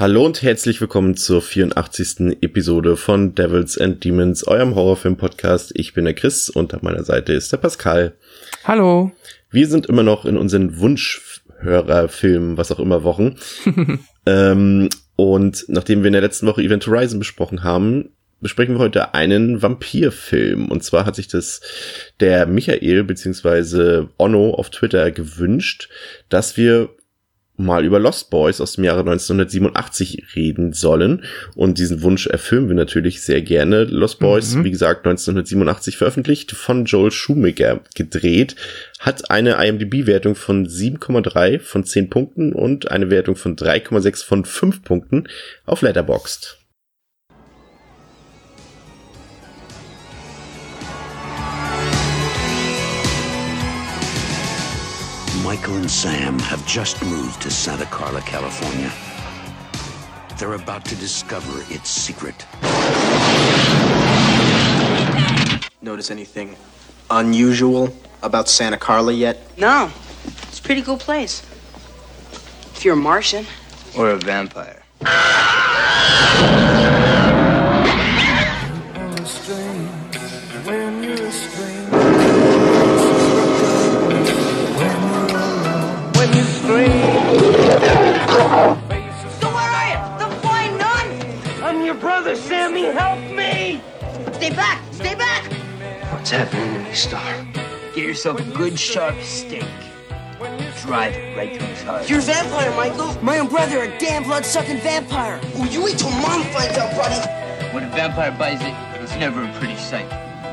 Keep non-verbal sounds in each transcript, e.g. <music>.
Hallo und herzlich willkommen zur 84. Episode von Devils and Demons, eurem Horrorfilm-Podcast. Ich bin der Chris und an meiner Seite ist der Pascal. Hallo. Wir sind immer noch in unseren Wunschhörerfilmen, was auch immer, Wochen. <laughs> ähm, und nachdem wir in der letzten Woche Event Horizon besprochen haben, besprechen wir heute einen Vampirfilm. Und zwar hat sich das der Michael beziehungsweise Onno auf Twitter gewünscht, dass wir mal über Lost Boys aus dem Jahre 1987 reden sollen. Und diesen Wunsch erfüllen wir natürlich sehr gerne. Lost Boys, mhm. wie gesagt, 1987 veröffentlicht, von Joel Schumacher gedreht, hat eine IMDb-Wertung von 7,3 von 10 Punkten und eine Wertung von 3,6 von 5 Punkten auf Letterboxd. Michael and Sam have just moved to Santa Carla, California. They're about to discover its secret. Notice anything unusual about Santa Carla yet? No. It's a pretty cool place. If you're a Martian. Or a vampire. Back! Stay back! What's happening to me, Star? Get yourself a good sharp steak. Drive it right through his heart. You're a vampire, Michael. My own brother, a damn blood-sucking vampire. Oh, you wait till mom finds out, buddy. When a vampire buys it, it's never a pretty sight.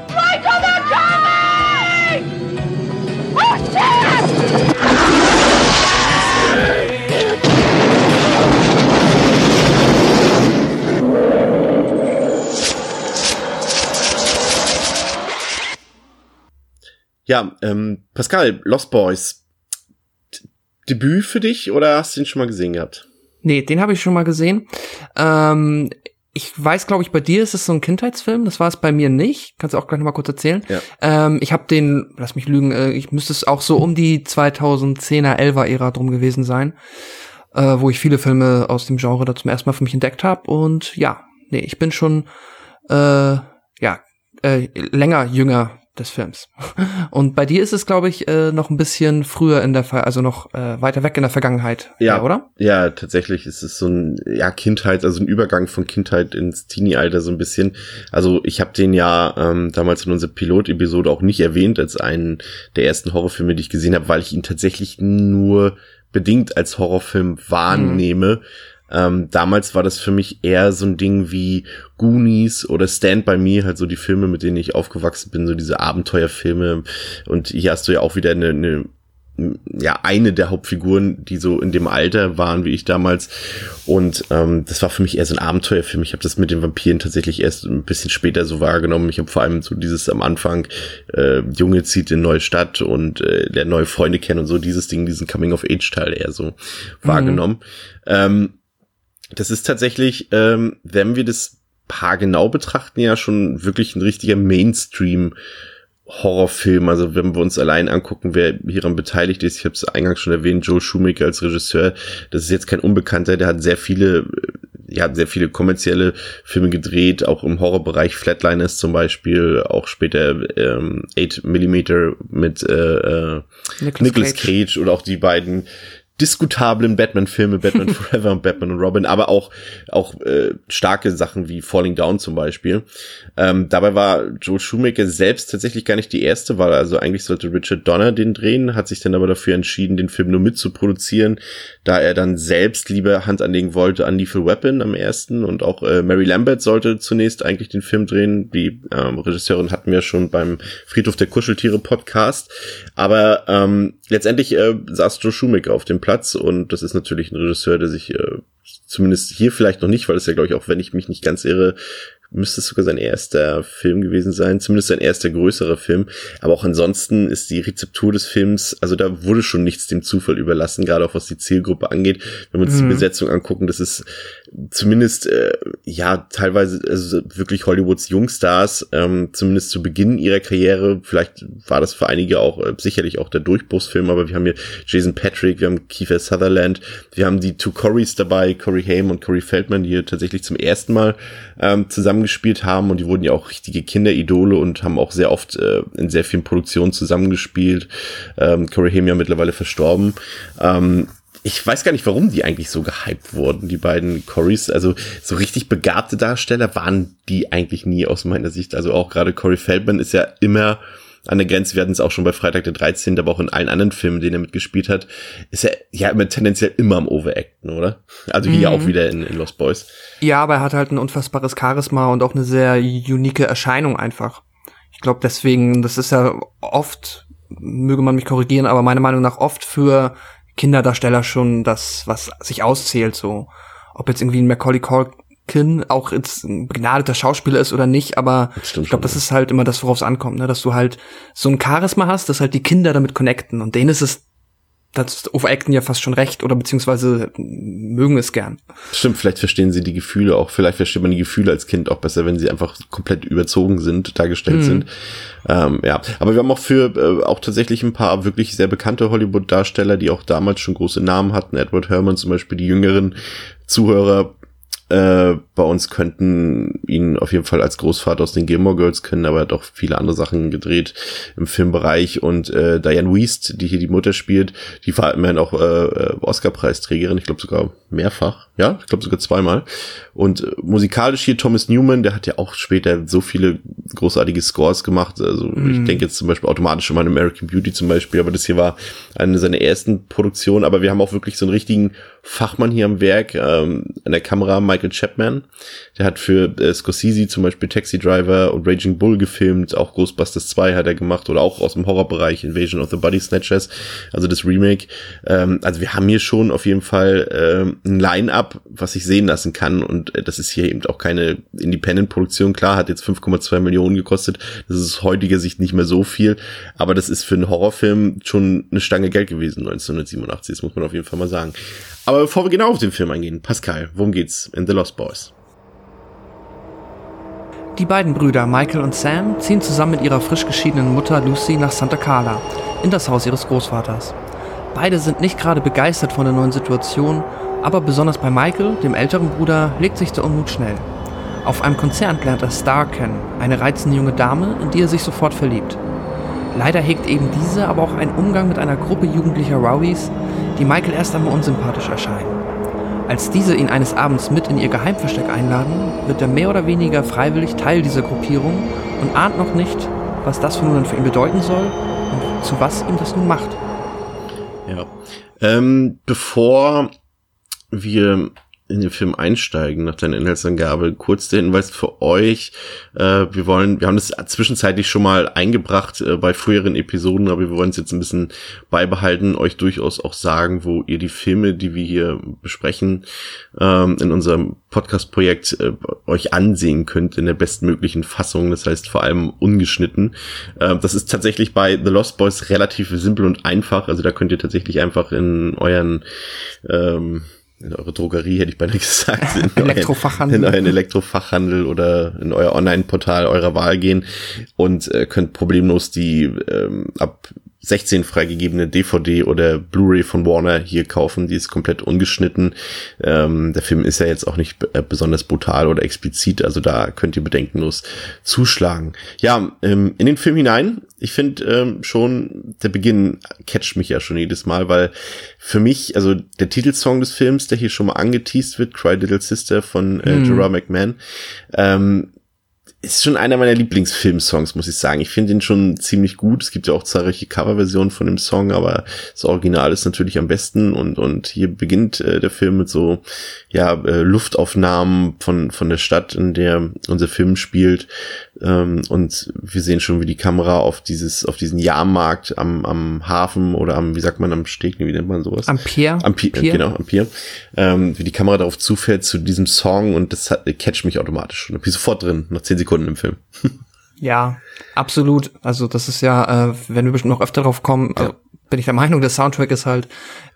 Michael, they're coming! Oh, Ja, ähm, Pascal, Lost Boys. Debüt für dich oder hast du ihn schon mal gesehen gehabt? Nee, den habe ich schon mal gesehen. Ähm, ich weiß, glaube ich, bei dir ist es so ein Kindheitsfilm. Das war es bei mir nicht. Kannst du auch gleich noch mal kurz erzählen. Ja. Ähm, ich habe den, lass mich lügen, äh, ich müsste es auch so um die 2010er, 11er Ära drum gewesen sein, äh, wo ich viele Filme aus dem Genre da zum ersten Mal für mich entdeckt habe. Und ja, nee, ich bin schon äh, ja äh, länger jünger des Films. Und bei dir ist es, glaube ich, äh, noch ein bisschen früher in der Ver also noch äh, weiter weg in der Vergangenheit, Ja, ja, oder? Ja, tatsächlich ist es so ein ja Kindheit, also ein Übergang von Kindheit ins Teenie-Alter so ein bisschen. Also ich habe den ja ähm, damals in unserer Pilot-Episode auch nicht erwähnt als einen der ersten Horrorfilme, die ich gesehen habe, weil ich ihn tatsächlich nur bedingt als Horrorfilm wahrnehme. Ähm, damals war das für mich eher so ein Ding wie Goonies oder Stand By Me, halt so die Filme, mit denen ich aufgewachsen bin, so diese Abenteuerfilme. Und hier hast du ja auch wieder eine, eine ja, eine der Hauptfiguren, die so in dem Alter waren wie ich damals. Und ähm, das war für mich eher so ein Abenteuerfilm. Ich habe das mit den Vampiren tatsächlich erst ein bisschen später so wahrgenommen. Ich habe vor allem so dieses am Anfang, äh, Junge zieht in neue Stadt und äh, der neue Freunde kennen und so dieses Ding, diesen Coming-of-Age-Teil eher so wahrgenommen. Ähm, das ist tatsächlich, ähm, wenn wir das Paar genau betrachten, ja schon wirklich ein richtiger Mainstream Horrorfilm. Also wenn wir uns allein angucken, wer hieran beteiligt ist, ich habe es eingangs schon erwähnt, Joe Schumacher als Regisseur, das ist jetzt kein Unbekannter, der hat sehr viele, ja, hat sehr viele kommerzielle Filme gedreht, auch im Horrorbereich Flatliners zum Beispiel, auch später ähm, 8 mm mit äh, äh, Nicolas Nicolas Cage. Cage oder auch die beiden diskutablen Batman-Filme, Batman <laughs> Forever und Batman und Robin, aber auch auch äh, starke Sachen wie Falling Down zum Beispiel. Ähm, dabei war Joel Schumacher selbst tatsächlich gar nicht die erste Wahl. Also eigentlich sollte Richard Donner den drehen, hat sich dann aber dafür entschieden, den Film nur mitzuproduzieren, da er dann selbst lieber Hand anlegen wollte an Lethal Weapon am ersten und auch äh, Mary Lambert sollte zunächst eigentlich den Film drehen. Die ähm, Regisseurin hatten wir schon beim Friedhof der Kuscheltiere Podcast. Aber ähm, letztendlich äh, saß Joe Schumacher auf dem Platz und das ist natürlich ein Regisseur, der sich äh, zumindest hier vielleicht noch nicht, weil es ja, glaube ich, auch wenn ich mich nicht ganz irre, müsste es sogar sein erster Film gewesen sein, zumindest sein erster größerer Film. Aber auch ansonsten ist die Rezeptur des Films, also da wurde schon nichts dem Zufall überlassen, gerade auch was die Zielgruppe angeht. Wenn wir uns mhm. die Besetzung angucken, das ist zumindest äh, ja teilweise also wirklich Hollywoods Jungstars, ähm, zumindest zu Beginn ihrer Karriere. Vielleicht war das für einige auch äh, sicherlich auch der Durchbruchsfilm, aber wir haben hier Jason Patrick, wir haben Kiefer Sutherland, wir haben die Two Corys dabei, Corey Haim und Corey Feldman, die hier tatsächlich zum ersten Mal ähm, zusammengespielt haben und die wurden ja auch richtige Kinderidole und haben auch sehr oft äh, in sehr vielen Produktionen zusammengespielt. Ähm, Corey Haim ja mittlerweile verstorben. Ähm, ich weiß gar nicht, warum die eigentlich so gehypt wurden, die beiden Corys. Also so richtig begabte Darsteller waren die eigentlich nie aus meiner Sicht. Also auch gerade Corey Feldman ist ja immer an der Grenze. Wir hatten es auch schon bei Freitag der 13., aber auch in allen anderen Filmen, denen er mitgespielt hat, ist er ja immer tendenziell immer am Overacten, oder? Also hier mhm. auch wieder in, in Lost Boys. Ja, aber er hat halt ein unfassbares Charisma und auch eine sehr unique Erscheinung einfach. Ich glaube deswegen, das ist ja oft, möge man mich korrigieren, aber meiner Meinung nach oft für Kinderdarsteller schon das, was sich auszählt, so. Ob jetzt irgendwie ein Macaulay Culkin auch jetzt ein begnadeter Schauspieler ist oder nicht, aber ich glaube, das ist halt immer das, worauf es ankommt, ne? dass du halt so ein Charisma hast, dass halt die Kinder damit connecten und denen ist es das Overacten ja fast schon recht oder beziehungsweise mögen es gern. Stimmt, vielleicht verstehen sie die Gefühle auch, vielleicht versteht man die Gefühle als Kind auch besser, wenn sie einfach komplett überzogen sind, dargestellt mhm. sind. Ähm, ja, aber wir haben auch für äh, auch tatsächlich ein paar wirklich sehr bekannte Hollywood-Darsteller, die auch damals schon große Namen hatten. Edward Herman zum Beispiel, die jüngeren Zuhörer äh, bei uns könnten ihn auf jeden Fall als Großvater aus den Gilmore Girls kennen, aber er hat auch viele andere Sachen gedreht im Filmbereich. Und äh, Diane Wiest, die hier die Mutter spielt, die war immerhin auch äh, Oscar-Preisträgerin, ich glaube sogar mehrfach, ja, ich glaube sogar zweimal. Und äh, musikalisch hier Thomas Newman, der hat ja auch später so viele großartige Scores gemacht. Also mm. ich mhm. denke jetzt zum Beispiel automatisch an American Beauty zum Beispiel, aber das hier war eine seiner ersten Produktionen. Aber wir haben auch wirklich so einen richtigen Fachmann hier am Werk, ähm, an der Kamera, Michael Chapman. Der hat für äh, Scorsese zum Beispiel Taxi Driver und Raging Bull gefilmt, auch Ghostbusters 2 hat er gemacht oder auch aus dem Horrorbereich Invasion of the Body Snatchers, also das Remake. Ähm, also wir haben hier schon auf jeden Fall ähm, ein Line-Up, was sich sehen lassen kann und äh, das ist hier eben auch keine Independent-Produktion. Klar, hat jetzt 5,2 Millionen gekostet, das ist aus heutiger Sicht nicht mehr so viel, aber das ist für einen Horrorfilm schon eine Stange Geld gewesen 1987, das muss man auf jeden Fall mal sagen. Aber bevor wir genau auf den Film eingehen, Pascal, worum geht's in The Lost Boys? Die beiden Brüder Michael und Sam ziehen zusammen mit ihrer frisch geschiedenen Mutter Lucy nach Santa Carla, in das Haus ihres Großvaters. Beide sind nicht gerade begeistert von der neuen Situation, aber besonders bei Michael, dem älteren Bruder, legt sich der Unmut schnell. Auf einem Konzert lernt er Star kennen, eine reizende junge Dame, in die er sich sofort verliebt. Leider hegt eben diese aber auch einen Umgang mit einer Gruppe jugendlicher Rowdies, die Michael erst einmal unsympathisch erscheinen. Als diese ihn eines Abends mit in ihr Geheimversteck einladen, wird er mehr oder weniger freiwillig Teil dieser Gruppierung und ahnt noch nicht, was das nun für ihn bedeuten soll und zu was ihm das nun macht. Ja. Ähm, bevor wir in den Film einsteigen nach deiner Inhaltsangabe, kurz der Hinweis für euch. Äh, wir wollen, wir haben das zwischenzeitlich schon mal eingebracht äh, bei früheren Episoden, aber wir wollen es jetzt ein bisschen beibehalten, euch durchaus auch sagen, wo ihr die Filme, die wir hier besprechen, ähm, in unserem Podcast-Projekt äh, euch ansehen könnt in der bestmöglichen Fassung, das heißt vor allem ungeschnitten. Äh, das ist tatsächlich bei The Lost Boys relativ simpel und einfach, also da könnt ihr tatsächlich einfach in euren ähm, in eure Drogerie, hätte ich beinahe <laughs> gesagt, <laughs> in Elektrofachhandel. Euren, in euren Elektrofachhandel oder in euer Online-Portal eurer Wahl gehen und äh, könnt problemlos die ähm, ab 16 freigegebene DVD oder Blu-ray von Warner hier kaufen. Die ist komplett ungeschnitten. Ähm, der Film ist ja jetzt auch nicht äh, besonders brutal oder explizit, also da könnt ihr bedenkenlos zuschlagen. Ja, ähm, in den Film hinein. Ich finde ähm, schon, der Beginn catcht mich ja schon jedes Mal, weil für mich, also der Titelsong des Films, der hier schon mal angeteased wird, Cry Little Sister von äh, mhm. Gerard McMahon, ähm, ist schon einer meiner Lieblingsfilmsongs, muss ich sagen. Ich finde ihn schon ziemlich gut. Es gibt ja auch zahlreiche Coverversionen von dem Song, aber das Original ist natürlich am besten und und hier beginnt äh, der Film mit so ja äh, Luftaufnahmen von von der Stadt, in der unser Film spielt ähm, und wir sehen schon, wie die Kamera auf dieses auf diesen Jahrmarkt am am Hafen oder am wie sagt man am Steg, wie nennt man sowas? Am Pier. Am Pier, Pier. genau am Pier. Ähm, wie die Kamera darauf zufährt zu diesem Song und das hat, catcht mich automatisch schon. Da bin ich sofort drin nach zehn Sekunden im Film. ja, absolut. Also das ist ja, äh, wenn wir bestimmt noch öfter drauf kommen, ja. äh, bin ich der Meinung, der Soundtrack ist halt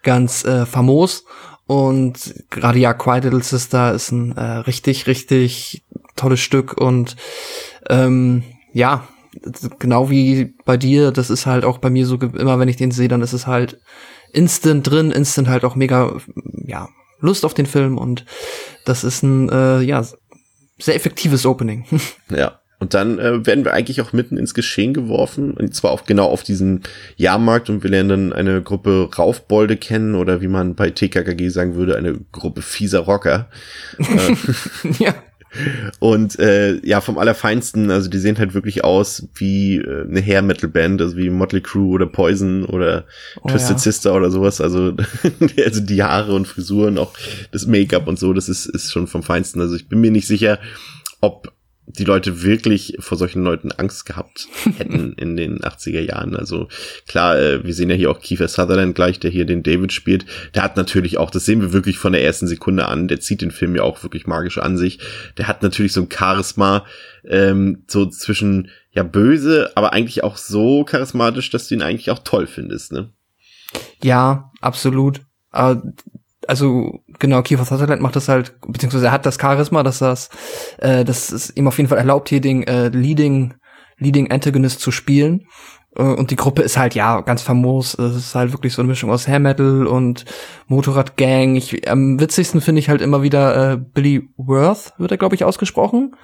ganz äh, famos und gerade ja, Quiet Little Sister ist ein äh, richtig, richtig tolles Stück und ähm, ja, genau wie bei dir, das ist halt auch bei mir so, immer wenn ich den sehe, dann ist es halt instant drin, instant halt auch mega, ja, Lust auf den Film und das ist ein, äh, ja, sehr effektives Opening. <laughs> Ja. Und dann äh, werden wir eigentlich auch mitten ins Geschehen geworfen, und zwar auch genau auf diesen Jahrmarkt und wir lernen dann eine Gruppe Raufbolde kennen oder wie man bei TKKG sagen würde, eine Gruppe fieser Rocker. <laughs> Äh, ja. Und äh, ja, vom Allerfeinsten, also die sehen halt wirklich aus wie äh, eine Hair-Metal-Band, also wie Motley Crue oder Poison oder oh, Twisted ja. Sister oder sowas. Also, <laughs> also die Haare und Frisuren, auch das Make-up und so, das ist, ist schon vom Feinsten. Also ich bin mir nicht sicher, ob die Leute wirklich vor solchen Leuten Angst gehabt <laughs> hätten in den 80er Jahren. Also klar, äh, wir sehen ja hier auch Kiefer Sutherland gleich, der hier den David spielt. Der hat natürlich auch, das sehen wir wirklich von der ersten Sekunde an, der zieht den Film ja auch wirklich magisch an sich. Der hat natürlich so ein Charisma, ähm, so zwischen ja böse, aber eigentlich auch so charismatisch, dass du ihn eigentlich auch toll findest, ne? Ja, absolut. Aber also genau, Kiefer Sutherland macht das halt, beziehungsweise er hat das Charisma, dass das, äh, das ist ihm auf jeden Fall erlaubt, hier den äh, Leading, Leading Antagonist zu spielen. Äh, und die Gruppe ist halt, ja, ganz famos. Es ist halt wirklich so eine Mischung aus Hair Metal und Motorradgang. Ich, am witzigsten finde ich halt immer wieder äh, Billy Worth, wird er, glaube ich, ausgesprochen.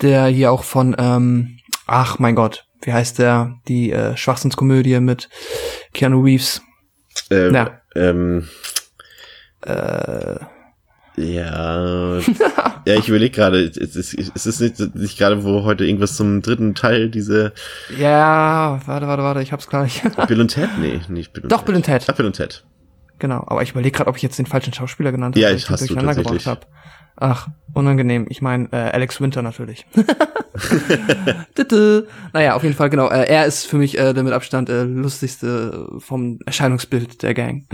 Der hier auch von, ähm, ach mein Gott, wie heißt der? Die äh, Schwachsinnskomödie mit Keanu Reeves. Äh, ja. Ähm, äh, ja, <laughs> ja, ich überlege gerade, ist, ist, ist es nicht, nicht gerade, wo heute irgendwas zum dritten Teil diese. Ja, warte, warte, warte, ich hab's gleich. Bill und <laughs> Ted? Nee, nicht Bill und Doch, Ted. Bill und Ted. Ach, Bill und Ted. Genau, aber ich überlege gerade, ob ich jetzt den falschen Schauspieler genannt habe. Ja, ich hast du tatsächlich. Hab. Ach, unangenehm. Ich meine, äh, Alex Winter natürlich. <laughs> naja, auf jeden Fall, genau. Äh, er ist für mich äh, der mit Abstand äh, lustigste vom Erscheinungsbild der Gang.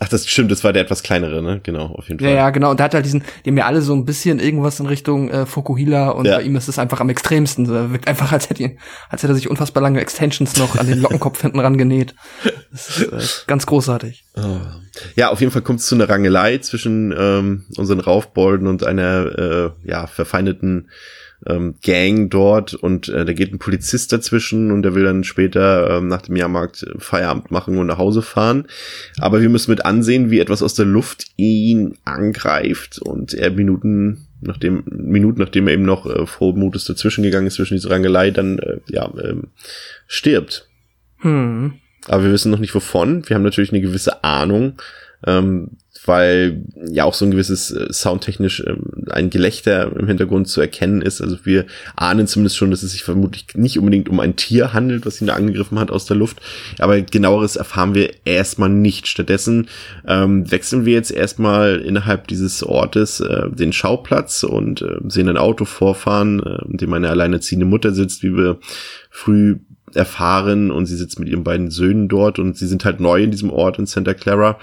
Ach, das stimmt, das war der etwas kleinere, ne? Genau, auf jeden Fall. Ja, ja, genau. Und der hat halt diesen, die haben ja alle so ein bisschen irgendwas in Richtung äh, Fokuhila und ja. bei ihm ist es einfach am extremsten. Er wirkt einfach, als hätte, ihn, als hätte er sich unfassbar lange Extensions noch an den Lockenkopf <laughs> hinten ran genäht. Das ist äh, ganz großartig. Oh. Ja, auf jeden Fall kommt es zu einer Rangelei zwischen ähm, unseren Raufbolden und einer äh, ja, verfeindeten ähm, Gang dort und äh, da geht ein Polizist dazwischen und der will dann später ähm, nach dem Jahrmarkt Feierabend machen und nach Hause fahren. Aber wir müssen mit ansehen, wie etwas aus der Luft ihn angreift und er Minuten nachdem Minuten nachdem er eben noch äh, frohen Mutes dazwischen gegangen ist zwischen dieser Rangelei, dann äh, ja ähm, stirbt. Hm. Aber wir wissen noch nicht wovon. Wir haben natürlich eine gewisse Ahnung, ähm, weil ja auch so ein gewisses äh, soundtechnisch ähm, ein Gelächter im Hintergrund zu erkennen ist. Also wir ahnen zumindest schon, dass es sich vermutlich nicht unbedingt um ein Tier handelt, was ihn da angegriffen hat aus der Luft. Aber genaueres erfahren wir erstmal nicht. Stattdessen ähm, wechseln wir jetzt erstmal innerhalb dieses Ortes äh, den Schauplatz und äh, sehen ein Auto vorfahren, äh, in dem eine alleinerziehende Mutter sitzt, wie wir früh erfahren und sie sitzt mit ihren beiden Söhnen dort und sie sind halt neu in diesem Ort in Santa Clara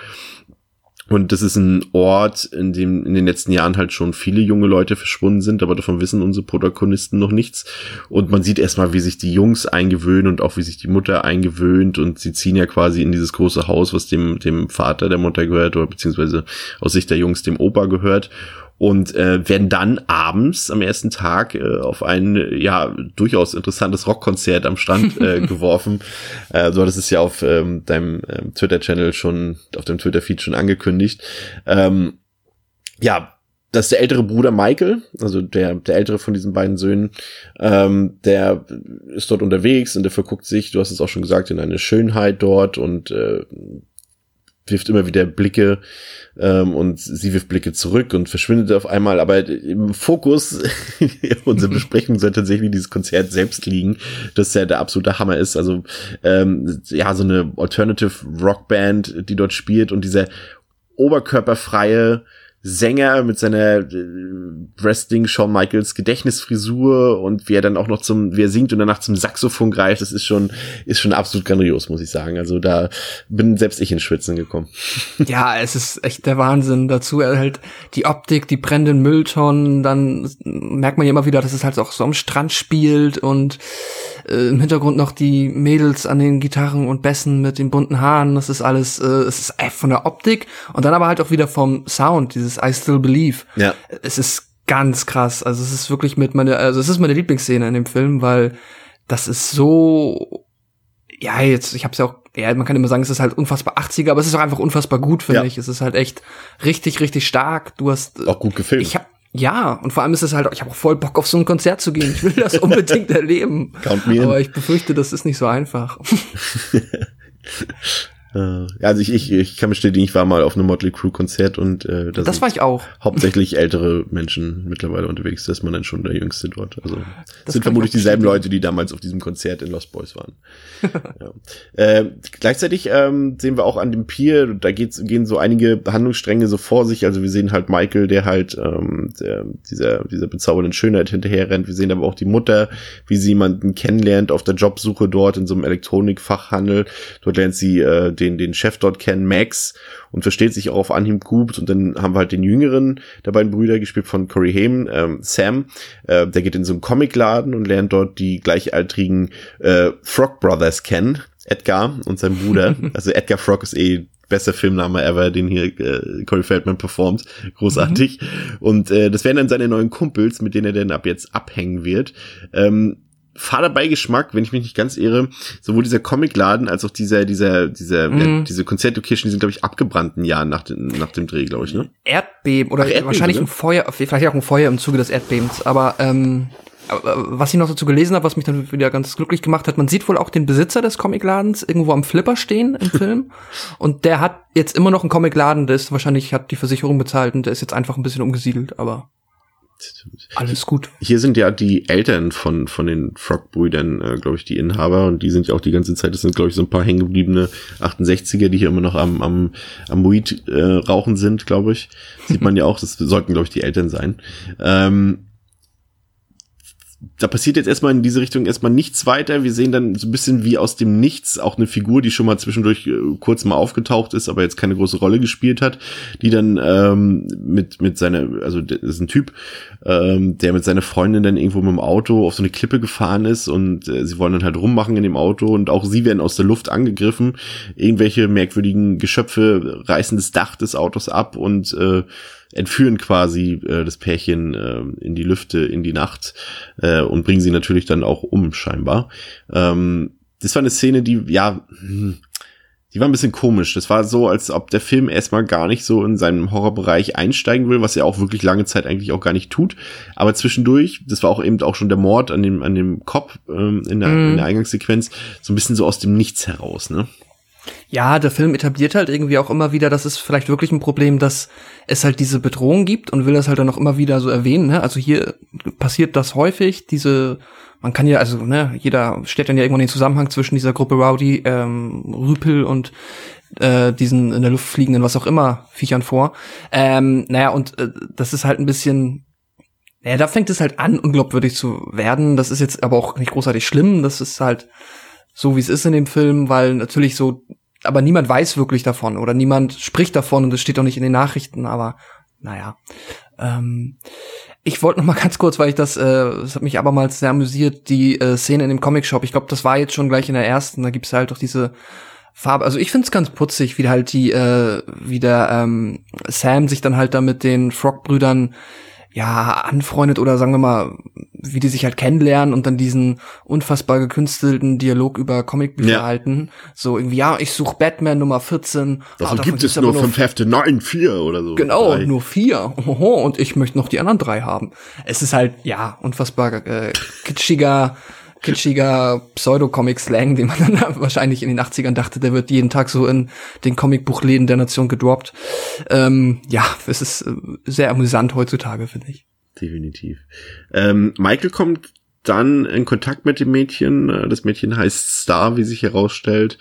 und das ist ein Ort, in dem in den letzten Jahren halt schon viele junge Leute verschwunden sind, aber davon wissen unsere Protagonisten noch nichts. Und man sieht erstmal, wie sich die Jungs eingewöhnen und auch wie sich die Mutter eingewöhnt. Und sie ziehen ja quasi in dieses große Haus, was dem, dem Vater der Mutter gehört oder beziehungsweise aus Sicht der Jungs dem Opa gehört und äh, werden dann abends am ersten Tag äh, auf ein ja durchaus interessantes Rockkonzert am Strand äh, <laughs> geworfen. Äh, so das ist ja auf ähm, deinem ähm, Twitter-Channel schon, auf dem Twitter-Feed schon angekündigt. Ähm, ja, das ist der ältere Bruder Michael, also der, der ältere von diesen beiden Söhnen, ähm, der ist dort unterwegs und der verguckt sich, du hast es auch schon gesagt, in eine Schönheit dort und äh, wirft immer wieder Blicke ähm, und sie wirft Blicke zurück und verschwindet auf einmal. Aber im Fokus <laughs> unserer Besprechung soll tatsächlich dieses Konzert selbst liegen, das ja der absolute Hammer ist. Also ähm, ja, so eine Alternative Rockband, die dort spielt und dieser oberkörperfreie Sänger mit seiner äh, Wrestling Shawn Michaels Gedächtnisfrisur und wie er dann auch noch zum, wie er singt und danach zum Saxophon greift, das ist schon, ist schon absolut grandios, muss ich sagen. Also da bin selbst ich in Schwitzen gekommen. <laughs> Ja, es ist echt der Wahnsinn. Dazu halt die Optik, die brennenden Mülltonnen, dann merkt man ja immer wieder, dass es halt auch so am Strand spielt und äh, im Hintergrund noch die Mädels an den Gitarren und Bässen mit den bunten Haaren. Das ist alles, äh, es ist äh, von der Optik und dann aber halt auch wieder vom Sound, dieses I Still Believe. Ja. Es ist ganz krass. Also es ist wirklich mit meiner, also es ist meine Lieblingsszene in dem Film, weil das ist so, ja, jetzt, ich hab's ja auch, ja, man kann immer sagen, es ist halt unfassbar 80er, aber es ist auch einfach unfassbar gut, finde Ja. ich. Es ist halt echt richtig, richtig stark. Du hast, Auch gut gefilmt. ich hab, ja, und vor allem ist es halt, ich habe auch voll Bock auf so ein Konzert zu gehen. Ich will das <laughs> unbedingt erleben. Count me in. Aber ich befürchte, das ist nicht so einfach. <laughs> <laughs> Äh, ja, also ich, ich, ich kann bestätigen, ich war mal auf einem Motley Crue Konzert und äh, da Das sind war ich auch. <laughs> hauptsächlich ältere Menschen mittlerweile unterwegs, dass man dann schon der Jüngste dort. Also Das sind vermutlich dieselben. Leute, die damals auf diesem Konzert in Lost Boys waren. <laughs> ja. äh, gleichzeitig ähm, sehen wir auch an dem Pier, da geht's, gehen so einige Handlungsstränge so vor sich. Also wir sehen halt Michael, der halt ähm, der, dieser, dieser bezaubernden Schönheit hinterher rennt. Wir sehen aber auch die Mutter, wie sie jemanden kennenlernt auf der Jobsuche dort in so einem Elektronikfachhandel. Dort lernt sie äh, den, den Chef dort kennen, Max, und versteht sich auch auf Anhieb gut. Und dann haben wir halt den jüngeren der beiden Brüder, gespielt von Corey Haim, ähm, Sam. Äh, der geht in so einen Comicladen und lernt dort die gleichaltrigen äh, Frog Brothers kennen. Edgar und sein Bruder. <laughs> also Edgar Frog ist eh bester Filmname ever, den hier äh, Corey Feldman performt. Großartig. Und äh, das wären dann seine neuen Kumpels, mit denen er dann ab jetzt abhängen wird. Ähm, fader Beigeschmack, wenn ich mich nicht ganz irre, sowohl dieser Comicladen als auch dieser, dieser, dieser, Mhm. ja, diese Konzertlocation, die sind, glaube ich, abgebrannt ein Jahr nach dem, nach dem Dreh, glaube ich, ne? Erdbeben oder Ach, Erdbeben wahrscheinlich sogar? ein Feuer, vielleicht auch ein Feuer im Zuge des Erdbebens. Aber ähm, aber was ich noch dazu gelesen habe, was mich dann wieder ganz glücklich gemacht hat, man sieht wohl auch den Besitzer des Comicladens irgendwo am Flipper stehen im <laughs> Film. und der hat jetzt immer noch einen Comicladen, der ist wahrscheinlich hat die Versicherung bezahlt und der ist jetzt einfach ein bisschen umgesiedelt, aber alles gut. Hier sind ja die Eltern von, von den Frog-Brüdern, äh, glaube ich, die Inhaber und die sind ja auch die ganze Zeit, das sind, glaube ich, so ein paar hängengebliebene 68er, die hier immer noch am, am, am Weed äh, rauchen sind, glaube ich. Sieht man ja auch, das sollten, glaube ich, die Eltern sein. Ähm, da passiert jetzt erstmal in diese Richtung erstmal nichts weiter. Wir sehen dann so ein bisschen wie aus dem Nichts auch eine Figur, die schon mal zwischendurch äh, kurz mal aufgetaucht ist, aber jetzt keine große Rolle gespielt hat, die dann ähm, mit mit seiner, also das ist ein Typ, ähm, der mit seiner Freundin dann irgendwo mit dem Auto auf so eine Klippe gefahren ist und äh, sie wollen dann halt rummachen in dem Auto und auch sie werden aus der Luft angegriffen. Irgendwelche merkwürdigen Geschöpfe reißen das Dach des Autos ab und äh, entführen quasi äh, das Pärchen äh, in die Lüfte, in die Nacht äh, und bringen sie natürlich dann auch um, scheinbar. Ähm, das war eine Szene, die, ja, hm, die war ein bisschen komisch. Das war so, als ob der Film erstmal gar nicht so in seinem Horrorbereich einsteigen will, was er auch wirklich lange Zeit eigentlich auch gar nicht tut. Aber zwischendurch, das war auch eben auch schon der Mord an dem, an dem Kopf ähm, in, der, in der Eingangssequenz, so ein bisschen so aus dem Nichts heraus, ne? Ja, der Film etabliert halt irgendwie auch immer wieder, das ist vielleicht wirklich ein Problem, dass es halt diese Bedrohung gibt und will das halt dann auch immer wieder so erwähnen. Ne? Also hier passiert das häufig, diese, man kann ja, also ne, jeder stellt dann ja irgendwann den Zusammenhang zwischen dieser Gruppe Rowdy, ähm, Rüpel und äh, diesen in der Luft fliegenden, was auch immer, Viechern vor. Ähm, naja, und äh, das ist halt ein bisschen ja, da fängt es halt an, unglaubwürdig zu werden. Das ist jetzt aber auch nicht großartig schlimm. Das ist halt so, wie es ist in dem Film, weil natürlich so, aber niemand weiß wirklich davon oder niemand spricht davon und es steht auch nicht in den Nachrichten, aber naja. Ähm, ich wollte noch mal <laughs> ganz kurz, weil ich das, äh, das hat mich abermals sehr amüsiert, die äh, Szene in dem Comic-Shop. Ich glaube, das war jetzt schon gleich in der ersten. Da gibt's halt doch diese Farbe. Also ich find's ganz putzig, wie halt die, äh, wie der ähm, Sam sich dann halt da mit den Frog-Brüdern ja, anfreundet oder sagen wir mal, wie die sich halt kennenlernen und dann diesen unfassbar gekünstelten Dialog über Comicbücher Ja. halten. So irgendwie, ja, ich suche Batman Nummer 14. Davon Ah, gibt es nur fünf Hefte, nein, vier oder so. Genau, Drei. nur vier. Oho, und ich möchte noch die anderen drei haben. Es ist halt, ja, unfassbar äh, kitschiger, kitschiger Pseudo-Comic-Slang, den man dann <laughs> wahrscheinlich in den 80ern dachte, der wird jeden Tag so in den Comicbuchläden der Nation gedroppt. Ähm, ja, es ist äh, sehr amüsant heutzutage, finde ich. Definitiv. Ähm, Michael kommt dann in Kontakt mit dem Mädchen. Äh, das Mädchen heißt Star, wie sich herausstellt.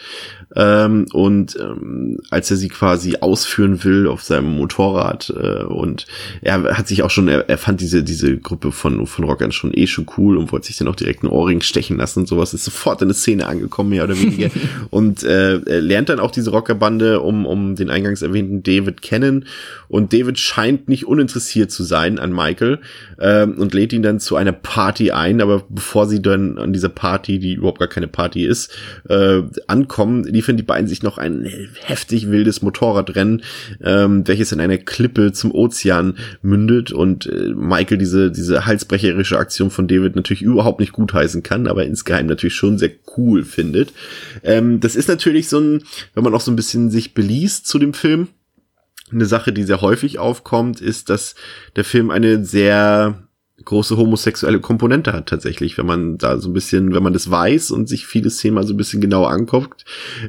Ähm, und ähm, als er sie quasi ausführen will auf seinem Motorrad äh, und er hat sich auch schon, er, er fand diese diese Gruppe von von Rockern schon eh schon cool und wollte sich dann auch direkt einen Ohrring stechen lassen und sowas. Ist sofort in eine Szene angekommen, mehr oder weniger. <laughs> und äh, er lernt dann auch diese Rockerbande um um den eingangs erwähnten David kennen und David scheint nicht uninteressiert zu sein an Michael ähm, und lädt ihn dann zu einer Party ein, aber bevor sie dann an dieser Party, die überhaupt gar keine Party ist, äh, ankommen, liefern die beiden sich noch ein heftig wildes Motorradrennen, ähm, welches in einer Klippe zum Ozean mündet und äh, Michael diese, diese halsbrecherische Aktion von David natürlich überhaupt nicht gutheißen kann, aber insgeheim natürlich schon sehr cool findet. Ähm, das ist natürlich so ein, wenn man auch so ein bisschen sich beliest zu dem Film, eine Sache, die sehr häufig aufkommt, ist, dass der Film eine sehr große homosexuelle Komponente hat tatsächlich, wenn man da so ein bisschen, wenn man das weiß und sich viele Szenen mal so ein bisschen genauer anguckt,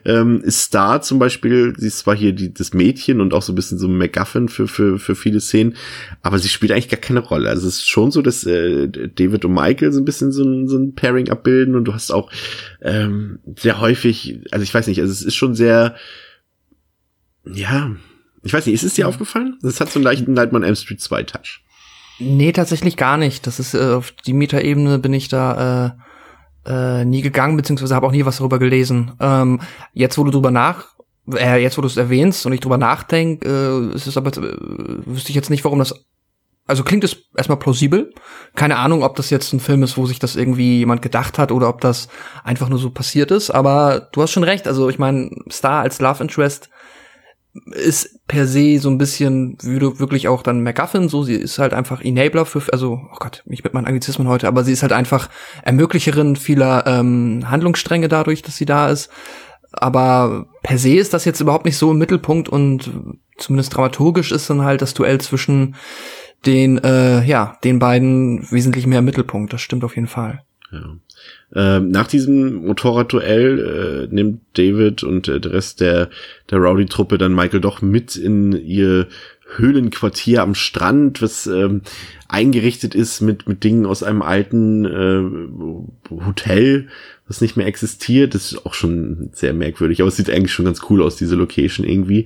ähm, ist Star zum Beispiel, sie ist zwar hier die, das Mädchen und auch so ein bisschen so ein MacGuffin für, für, für viele Szenen, aber sie spielt eigentlich gar keine Rolle. Also es ist schon so, dass äh, David und Michael so ein bisschen so ein, so ein Pairing abbilden und du hast auch ähm, sehr häufig, also ich weiß nicht, also es ist schon sehr, ja, ich weiß nicht, ist es dir aufgefallen? Das hat so einen leichten Nightmare on Elm Street 2 Touch. Nee, tatsächlich gar nicht. Das ist äh, auf die Metaebene bin ich da äh, äh, nie gegangen, beziehungsweise habe auch nie was darüber gelesen. Ähm, jetzt, wo du drüber nach, äh, jetzt, wo du es erwähnst und ich drüber nachdenke, äh, ist es aber, äh, wüsste ich jetzt nicht, warum das also klingt es erstmal plausibel. Keine Ahnung, ob das jetzt ein Film ist, wo sich das irgendwie jemand gedacht hat oder ob das einfach nur so passiert ist. Aber du hast schon recht. Also ich meine, Star als Love Interest ist per se so ein bisschen, du wirklich auch dann MacGuffin, so, sie ist halt einfach Enabler für, also, oh Gott, mich mit meinen Anglizismen heute, aber sie ist halt einfach Ermöglicherin vieler ähm, Handlungsstränge dadurch, dass sie da ist. Aber per se ist das jetzt überhaupt nicht so im Mittelpunkt und zumindest dramaturgisch ist dann halt das Duell zwischen den, äh, ja, den beiden wesentlich mehr im Mittelpunkt. Das stimmt auf jeden Fall. Ja. Ähm, nach diesem Motorradduell äh, nimmt David und äh, der Rest der, der Rowdy-Truppe dann Michael doch mit in ihr Höhlenquartier am Strand, was ähm, eingerichtet ist mit, mit Dingen aus einem alten äh, Hotel, was nicht mehr existiert. Das ist auch schon sehr merkwürdig, aber es sieht eigentlich schon ganz cool aus, diese Location irgendwie.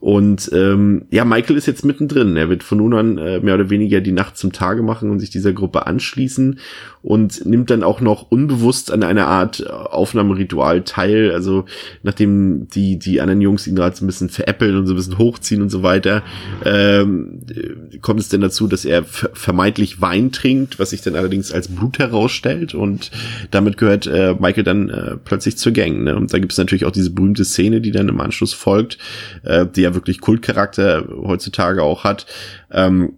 Und ähm, ja, Michael ist jetzt mittendrin. Er wird von nun an äh, mehr oder weniger die Nacht zum Tage machen und sich dieser Gruppe anschließen und nimmt dann auch noch unbewusst an einer Art Aufnahmeritual teil. Also nachdem die die anderen Jungs ihn gerade so ein bisschen veräppeln und so ein bisschen hochziehen und so weiter, ähm, kommt es dann dazu, dass er vermeintlich Wein trinkt, was sich dann allerdings als Blut herausstellt und damit gehört äh, Michael dann äh, plötzlich zur Gang. Ne? Und da gibt es natürlich auch diese berühmte Szene, die dann im Anschluss folgt, äh, die ja wirklich Kultcharakter heutzutage auch hat. Ähm,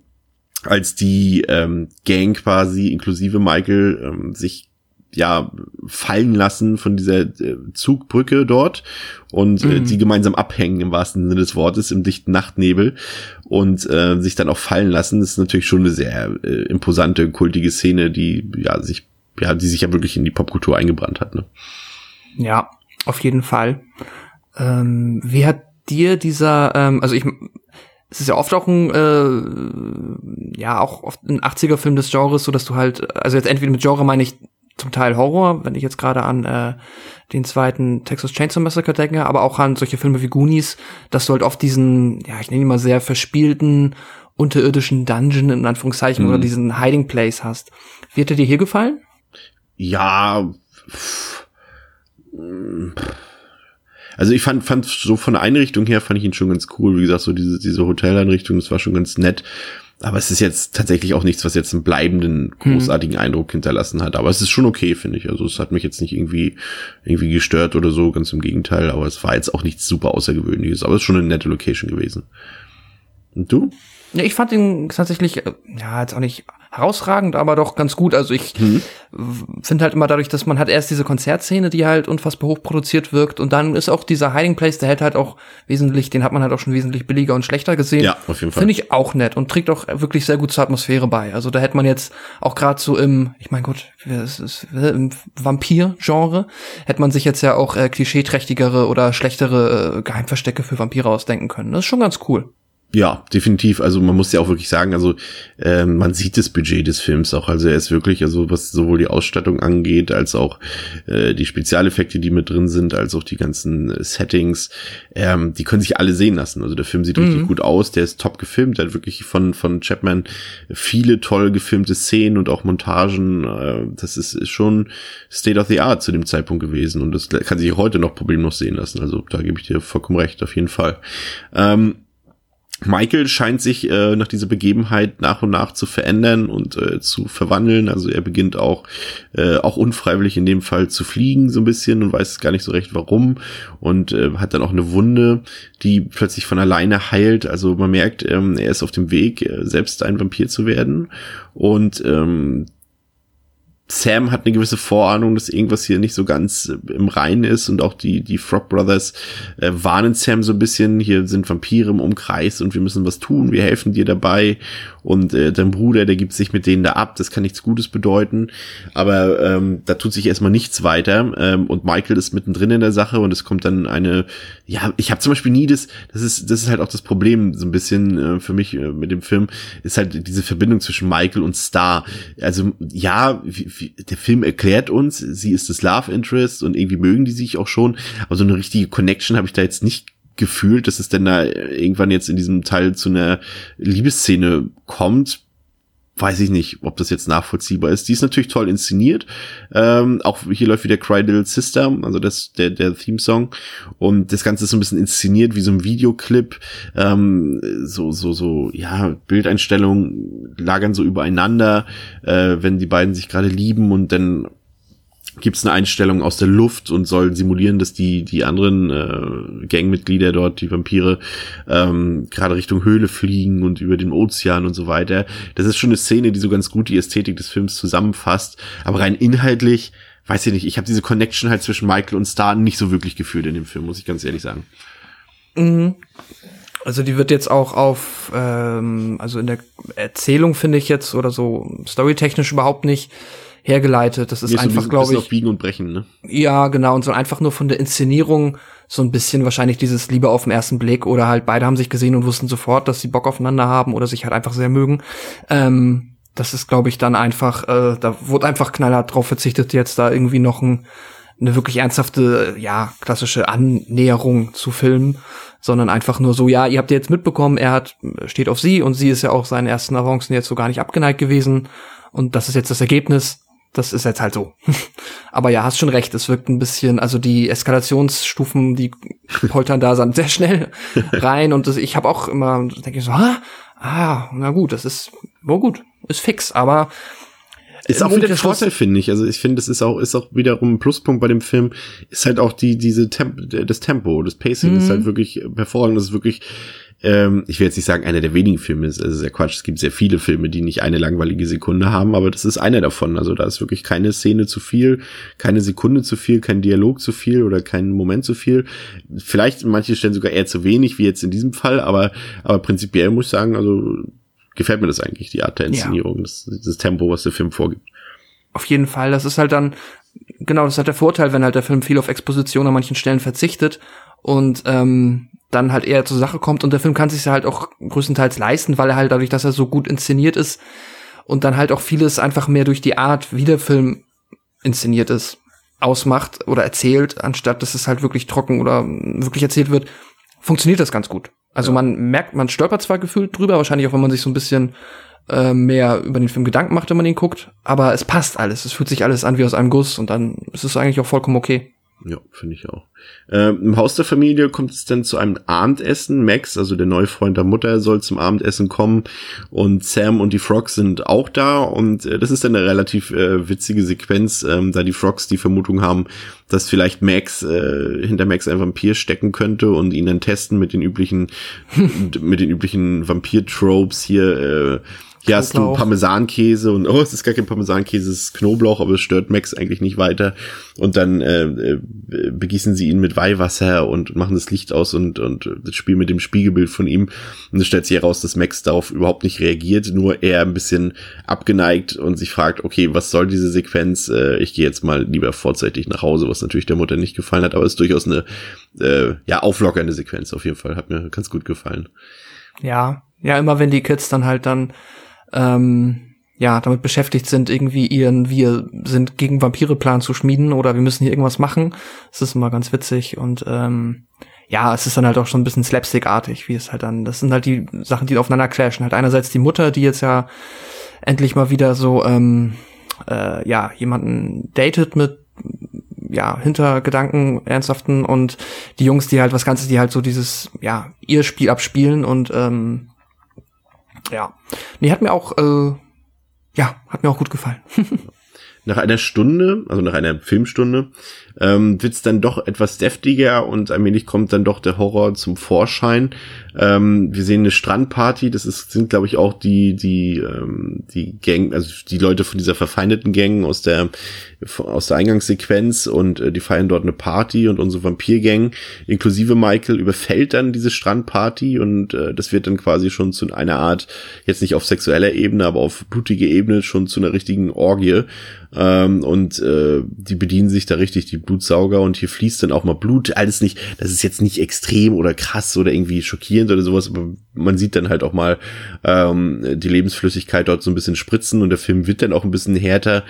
als die ähm, Gang quasi inklusive Michael ähm, sich ja fallen lassen von dieser äh, Zugbrücke dort und äh, mhm. die gemeinsam abhängen im wahrsten Sinne des Wortes im dichten Nachtnebel und äh, sich dann auch fallen lassen, das ist natürlich schon eine sehr äh, imposante kultige Szene, die ja sich ja die sich ja wirklich in die Popkultur eingebrannt hat. Ne? Ja, auf jeden Fall. Ähm, wie hat dir dieser, ähm, also ich es ist ja oft auch ein, äh, ja, auch oft ein 80er-Film des Genres, so dass du halt, also jetzt entweder mit Genre meine ich zum Teil Horror, wenn ich jetzt gerade an äh, den zweiten Texas Chainsaw Massacre denke, aber auch an solche Filme wie Goonies, dass du halt oft diesen, ja, ich nenne ihn mal sehr verspielten, unterirdischen Dungeon in Anführungszeichen mhm. oder diesen Hiding Place hast. Wird er dir hier gefallen? Ja. Also ich fand, fand so von der Einrichtung her fand ich ihn schon ganz cool. Wie gesagt, so diese, diese Hoteleinrichtung, das war schon ganz nett. Aber es ist jetzt tatsächlich auch nichts, was jetzt einen bleibenden, hm. großartigen hm. Eindruck hinterlassen hat. Aber es ist schon okay, finde ich. Also es hat mich jetzt nicht irgendwie, irgendwie gestört oder so, ganz im Gegenteil. Aber es war jetzt auch nichts super Außergewöhnliches. Aber es ist schon eine nette Location gewesen. Und du? Ja, ich fand ihn tatsächlich, äh, ja, jetzt auch nicht herausragend, aber doch ganz gut. Also ich mhm. finde halt immer dadurch, dass man hat erst diese Konzertszene, die halt unfassbar hochproduziert wirkt und dann ist auch dieser Hiding Place, der hält halt auch wesentlich, den hat man halt auch schon wesentlich billiger und schlechter gesehen. Ja, auf jeden Fall. Finde ich auch nett und trägt auch wirklich sehr gut zur Atmosphäre bei. Also da hätte man jetzt auch gerade so im, ich mein Gott, es ist, im Vampir-Genre, hätte man sich jetzt ja auch äh, klischeeträchtigere oder schlechtere äh, Geheimverstecke für Vampire ausdenken können. Das ist schon ganz cool. Ja, definitiv. Also man muss ja auch wirklich sagen, also äh, man sieht das Budget des Films auch. Also er ist wirklich, also was sowohl die Ausstattung angeht, als auch äh, die Spezialeffekte, die mit drin sind, als auch die ganzen äh, Settings, ähm, die können sich alle sehen lassen. Also der Film sieht mhm. richtig gut aus, der ist top gefilmt, der hat wirklich von von Chapman viele toll gefilmte Szenen und auch Montagen. Äh, das ist, ist schon State of the Art zu dem Zeitpunkt gewesen und das kann sich heute noch problemlos sehen lassen. Also da gebe ich dir vollkommen recht, auf jeden Fall. Ähm, Michael scheint sich äh, nach dieser Begebenheit nach und nach zu verändern und äh, zu verwandeln. Also er beginnt auch, äh, auch unfreiwillig in dem Fall zu fliegen so ein bisschen und weiß gar nicht so recht warum und äh, hat dann auch eine Wunde, die plötzlich von alleine heilt. Also man merkt, ähm, er ist auf dem Weg, äh, selbst ein Vampir zu werden und ähm, Sam hat eine gewisse Vorahnung, dass irgendwas hier nicht so ganz äh, im Reinen ist und auch die, die Frog Brothers äh, warnen Sam so ein bisschen, hier sind Vampire im Umkreis und wir müssen was tun, wir helfen dir dabei und äh, dein Bruder, der gibt sich mit denen da ab, das kann nichts Gutes bedeuten, aber ähm, da tut sich erstmal nichts weiter ähm, und Michael ist mittendrin in der Sache und es kommt dann eine, ja, ich habe zum Beispiel nie das, das ist, das ist halt auch das Problem so ein bisschen äh, für mich äh, mit dem Film, ist halt diese Verbindung zwischen Michael und Star, also ja, wie, wie, der Film erklärt uns, sie ist das Love Interest und irgendwie mögen die sich auch schon, aber so eine richtige Connection habe ich da jetzt nicht gefühlt, dass es denn da irgendwann jetzt in diesem Teil zu einer Liebesszene kommt. Weiß ich nicht, ob das jetzt nachvollziehbar ist. Die ist natürlich toll inszeniert. Ähm, auch hier läuft wieder Cry Little Sister, also das der der Theme-Song. Und das Ganze ist so ein bisschen inszeniert wie so ein Videoclip. Ähm, so so so ja Bildeinstellungen lagern so übereinander, äh, wenn die beiden sich gerade lieben und dann gibt es eine Einstellung aus der Luft und soll simulieren, dass die die anderen äh, Gangmitglieder dort, die Vampire, ähm, gerade Richtung Höhle fliegen und über den Ozean und so weiter. Das ist schon eine Szene, die so ganz gut die Ästhetik des Films zusammenfasst. Aber rein inhaltlich, weiß ich nicht, ich habe diese Connection halt zwischen Michael und Star nicht so wirklich gefühlt in dem Film, muss ich ganz ehrlich sagen. Mhm. Also die wird jetzt auch auf, ähm, also in der Erzählung finde ich jetzt oder so storytechnisch überhaupt nicht hergeleitet. Das ist Nicht einfach, so glaube ich. auf Biegen und Brechen, ne? Ja, genau. Und so einfach nur von der Inszenierung so ein bisschen wahrscheinlich dieses Liebe auf den ersten Blick oder halt beide haben sich gesehen und wussten sofort, dass sie Bock aufeinander haben oder sich halt einfach sehr mögen. Ähm, das ist, glaube ich, dann einfach, äh, da wurde einfach knallhart drauf verzichtet, jetzt da irgendwie noch ein, eine wirklich ernsthafte, ja, klassische Annäherung zu filmen, sondern einfach nur so, ja, ihr habt jetzt mitbekommen, er hat, steht auf sie und sie ist ja auch seinen ersten Avancen jetzt so gar nicht abgeneigt gewesen und das ist jetzt das Ergebnis das ist jetzt halt so. <laughs> Aber ja, hast schon recht, es wirkt ein bisschen, also die Eskalationsstufen, die poltern da sind <laughs> sehr schnell rein und das, ich habe auch immer, denke ich so, ah, ah, na gut, das ist, wohl gut, ist fix, aber ist auch wieder der Vorteil, finde ich. Also ich finde, das ist auch, ist auch wiederum ein Pluspunkt bei dem Film, ist halt auch die, diese Temp das Tempo, das Pacing mhm. ist halt wirklich hervorragend, das ist wirklich, ähm, ich will jetzt nicht sagen, einer der wenigen Filme ist, also sehr Quatsch. Es gibt sehr viele Filme, die nicht eine langweilige Sekunde haben, aber das ist einer davon. Also da ist wirklich keine Szene zu viel, keine Sekunde zu viel, kein Dialog zu viel oder kein Moment zu viel. Vielleicht in manchen Stellen sogar eher zu wenig, wie jetzt in diesem Fall, aber, aber prinzipiell muss ich sagen, also gefällt mir das eigentlich, die Art der Inszenierung, ja. das, das Tempo, was der Film vorgibt. Auf jeden Fall, das ist halt dann, genau, das hat der Vorteil, wenn halt der Film viel auf Exposition an manchen Stellen verzichtet und ähm, dann halt eher zur Sache kommt und der Film kann sich halt auch größtenteils leisten, weil er halt dadurch, dass er so gut inszeniert ist und dann halt auch vieles einfach mehr durch die Art, wie der Film inszeniert ist, ausmacht oder erzählt, anstatt dass es halt wirklich trocken oder wirklich erzählt wird, funktioniert das ganz gut. Also ja. man merkt, man stolpert zwar gefühlt drüber, wahrscheinlich auch, wenn man sich so ein bisschen äh, mehr über den Film Gedanken macht, wenn man ihn guckt, aber es passt alles. Es fühlt sich alles an wie aus einem Guss und dann ist es eigentlich auch vollkommen okay. Ja, finde ich auch. Äh, Im Haus der Familie kommt es dann zu einem Abendessen. Max, also der neue Freund der Mutter, soll zum Abendessen kommen und Sam und die Frogs sind auch da und äh, das ist dann eine relativ äh, witzige Sequenz, ähm, da die Frogs die Vermutung haben, dass vielleicht Max äh, hinter Max ein Vampir stecken könnte und ihn dann testen mit den üblichen <laughs> mit den üblichen Vampir-Tropes hier. Äh, hier hast du. Parmesankäse und oh, es ist gar kein Parmesankäse, es ist Knoblauch, aber es stört Max eigentlich nicht weiter. Und dann äh, äh, begießen sie ihn mit Weihwasser und machen das Licht aus und, und das Spiel mit dem Spiegelbild von ihm. Und es stellt sich heraus, dass Max darauf überhaupt nicht reagiert, nur er ein bisschen abgeneigt und sich fragt, okay, was soll diese Sequenz? Äh, ich gehe jetzt mal lieber vorzeitig nach Hause, was natürlich der Mutter nicht gefallen hat, aber es ist durchaus eine äh, ja auflockernde Sequenz auf jeden Fall. Hat mir ganz gut gefallen. Ja, ja, immer wenn die Kids dann halt dann ähm, ja damit beschäftigt sind, irgendwie ihren wir sind gegen Vampire Plan zu schmieden oder wir müssen hier irgendwas machen, das ist immer ganz witzig und ähm, ja, es ist dann halt auch schon ein bisschen slapstickartig, wie es halt dann, das sind halt die Sachen, die aufeinander clashen. Halt einerseits die Mutter, die jetzt ja endlich mal wieder so ähm, äh, ja jemanden datet mit ja, Hintergedanken, ernsthaften und die Jungs, die halt was Ganzes, die halt so dieses, ja, ihr Spiel abspielen und ähm, ja. Nee, hat mir auch, äh, ja, hat mir auch gut gefallen. <laughs> Nach einer Stunde, also nach einer Filmstunde, ähm, wird's dann doch etwas deftiger und allmählich kommt dann doch der Horror zum Vorschein. Ähm, wir sehen eine Strandparty, das ist, sind, glaube ich, auch die, die, ähm, die Gang, also die Leute von dieser verfeindeten Gang aus der, aus der Eingangssequenz und äh, die feiern dort eine Party und unsere Vampirgang, inklusive Michael, überfällt dann diese Strandparty und äh, das wird dann quasi schon zu einer Art, jetzt nicht auf sexueller Ebene, aber auf blutige Ebene schon zu einer richtigen Orgie. Ähm, und äh, die bedienen sich da richtig, die Blutsauger und hier fließt dann auch mal Blut. Alles nicht, das ist jetzt nicht extrem oder krass oder irgendwie schockierend oder sowas, aber man sieht dann halt auch mal ähm, die Lebensflüssigkeit dort so ein bisschen spritzen und der Film wird dann auch ein bisschen härter.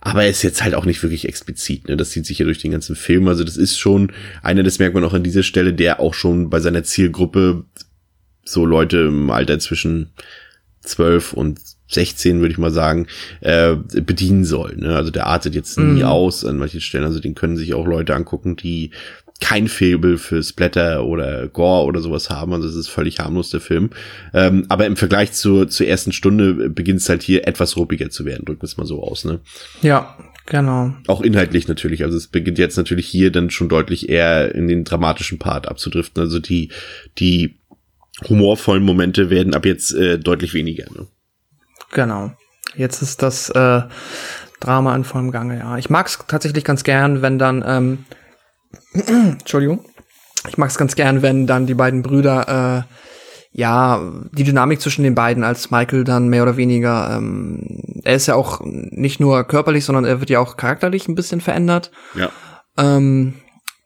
Aber er ist jetzt halt auch nicht wirklich explizit. Ne? Das zieht sich ja durch den ganzen Film. Also das ist schon einer, das merkt man auch an dieser Stelle, der auch schon bei seiner Zielgruppe so Leute im Alter zwischen 12 und 16, würde ich mal sagen, äh, bedienen soll. Ne? Also der artet jetzt nie Mhm. aus an manchen Stellen. Also den können sich auch Leute angucken, die kein Faible für Splatter oder Gore oder sowas haben. Also es ist völlig harmlos, der Film. Ähm, aber im Vergleich zur, zur ersten Stunde beginnt es halt hier etwas ruppiger zu werden, drücken wir es mal so aus. Ne? ja, genau. Auch inhaltlich natürlich. Also es beginnt jetzt natürlich hier dann schon deutlich eher in den dramatischen Part abzudriften. Also die, die humorvollen Momente werden ab jetzt äh, deutlich weniger. Ne? Genau. Jetzt ist das äh, Drama in vollem Gange, ja. Ich mag es tatsächlich ganz gern, wenn dann, ähm, <clears throat> Entschuldigung, ich mag es ganz gern, wenn dann die beiden Brüder, äh, ja, die Dynamik zwischen den beiden, als Michael dann mehr oder weniger, ähm, er ist ja auch nicht nur körperlich, sondern er wird ja auch charakterlich ein bisschen verändert. Ja. Ähm,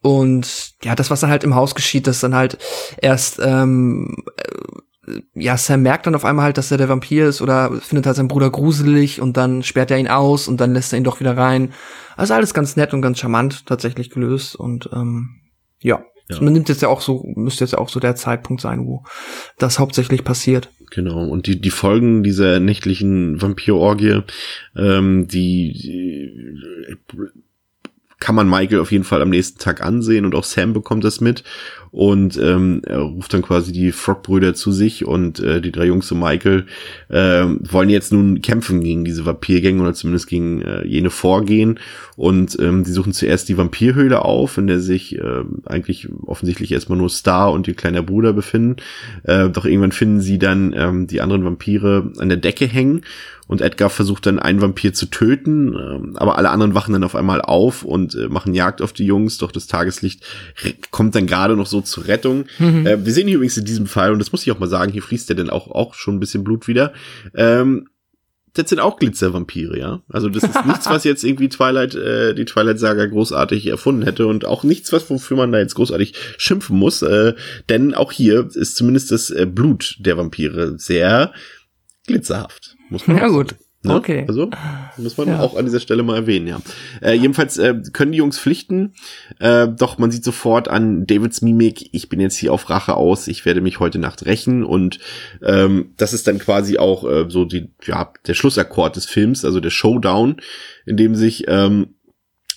und ja, das, was dann halt im Haus geschieht, das dann halt erst, ähm, äh, ja, Sam merkt dann auf einmal halt, dass er der Vampir ist oder findet halt seinen Bruder gruselig und dann sperrt er ihn aus und dann lässt er ihn doch wieder rein. Also alles ganz nett und ganz charmant tatsächlich gelöst und ähm, ja. Ja. Man nimmt jetzt ja auch so, müsste jetzt auch so der Zeitpunkt sein, wo das hauptsächlich passiert. Genau, und die, die Folgen dieser nächtlichen Vampirorgie, ähm, die, die kann man Michael auf jeden Fall am nächsten Tag ansehen und auch Sam bekommt das mit und ähm, er ruft dann quasi die Frog-Brüder zu sich und äh, die drei Jungs und Michael äh, wollen jetzt nun kämpfen gegen diese Vampirgänge oder zumindest gegen äh, jene vorgehen und ähm, die suchen zuerst die Vampirhöhle auf, in der sich äh, eigentlich offensichtlich erstmal nur Star und ihr kleiner Bruder befinden. Äh, doch irgendwann finden sie dann ähm, die anderen Vampire an der Decke hängen und Edgar versucht dann einen Vampir zu töten, ähm, aber alle anderen wachen dann auf einmal auf und äh, machen Jagd auf die Jungs, doch das Tageslicht kommt dann gerade noch so zur Rettung. Äh, wir sehen hier übrigens in diesem Fall, und das muss ich auch mal sagen, hier fließt ja dann auch, auch schon ein bisschen Blut wieder, ähm, das sind auch Glitzervampire, ja. Also das ist <laughs> nichts, was jetzt irgendwie Twilight, äh, die Twilight-Saga großartig erfunden hätte und auch nichts, was wofür man da jetzt großartig schimpfen muss, äh, denn auch hier ist zumindest das äh, Blut der Vampire sehr glitzerhaft. Muss man Ja, gut. Ne? Okay. Also muss man Ja. auch an dieser Stelle mal erwähnen, ja. Äh, jedenfalls äh, können die Jungs pflichten, äh, doch man sieht sofort an Davids Mimik, ich bin jetzt hier auf Rache aus, ich werde mich heute Nacht rächen und ähm, das ist dann quasi auch äh, so die, ja, der Schlussakkord des Films, also der Showdown, in dem sich ähm,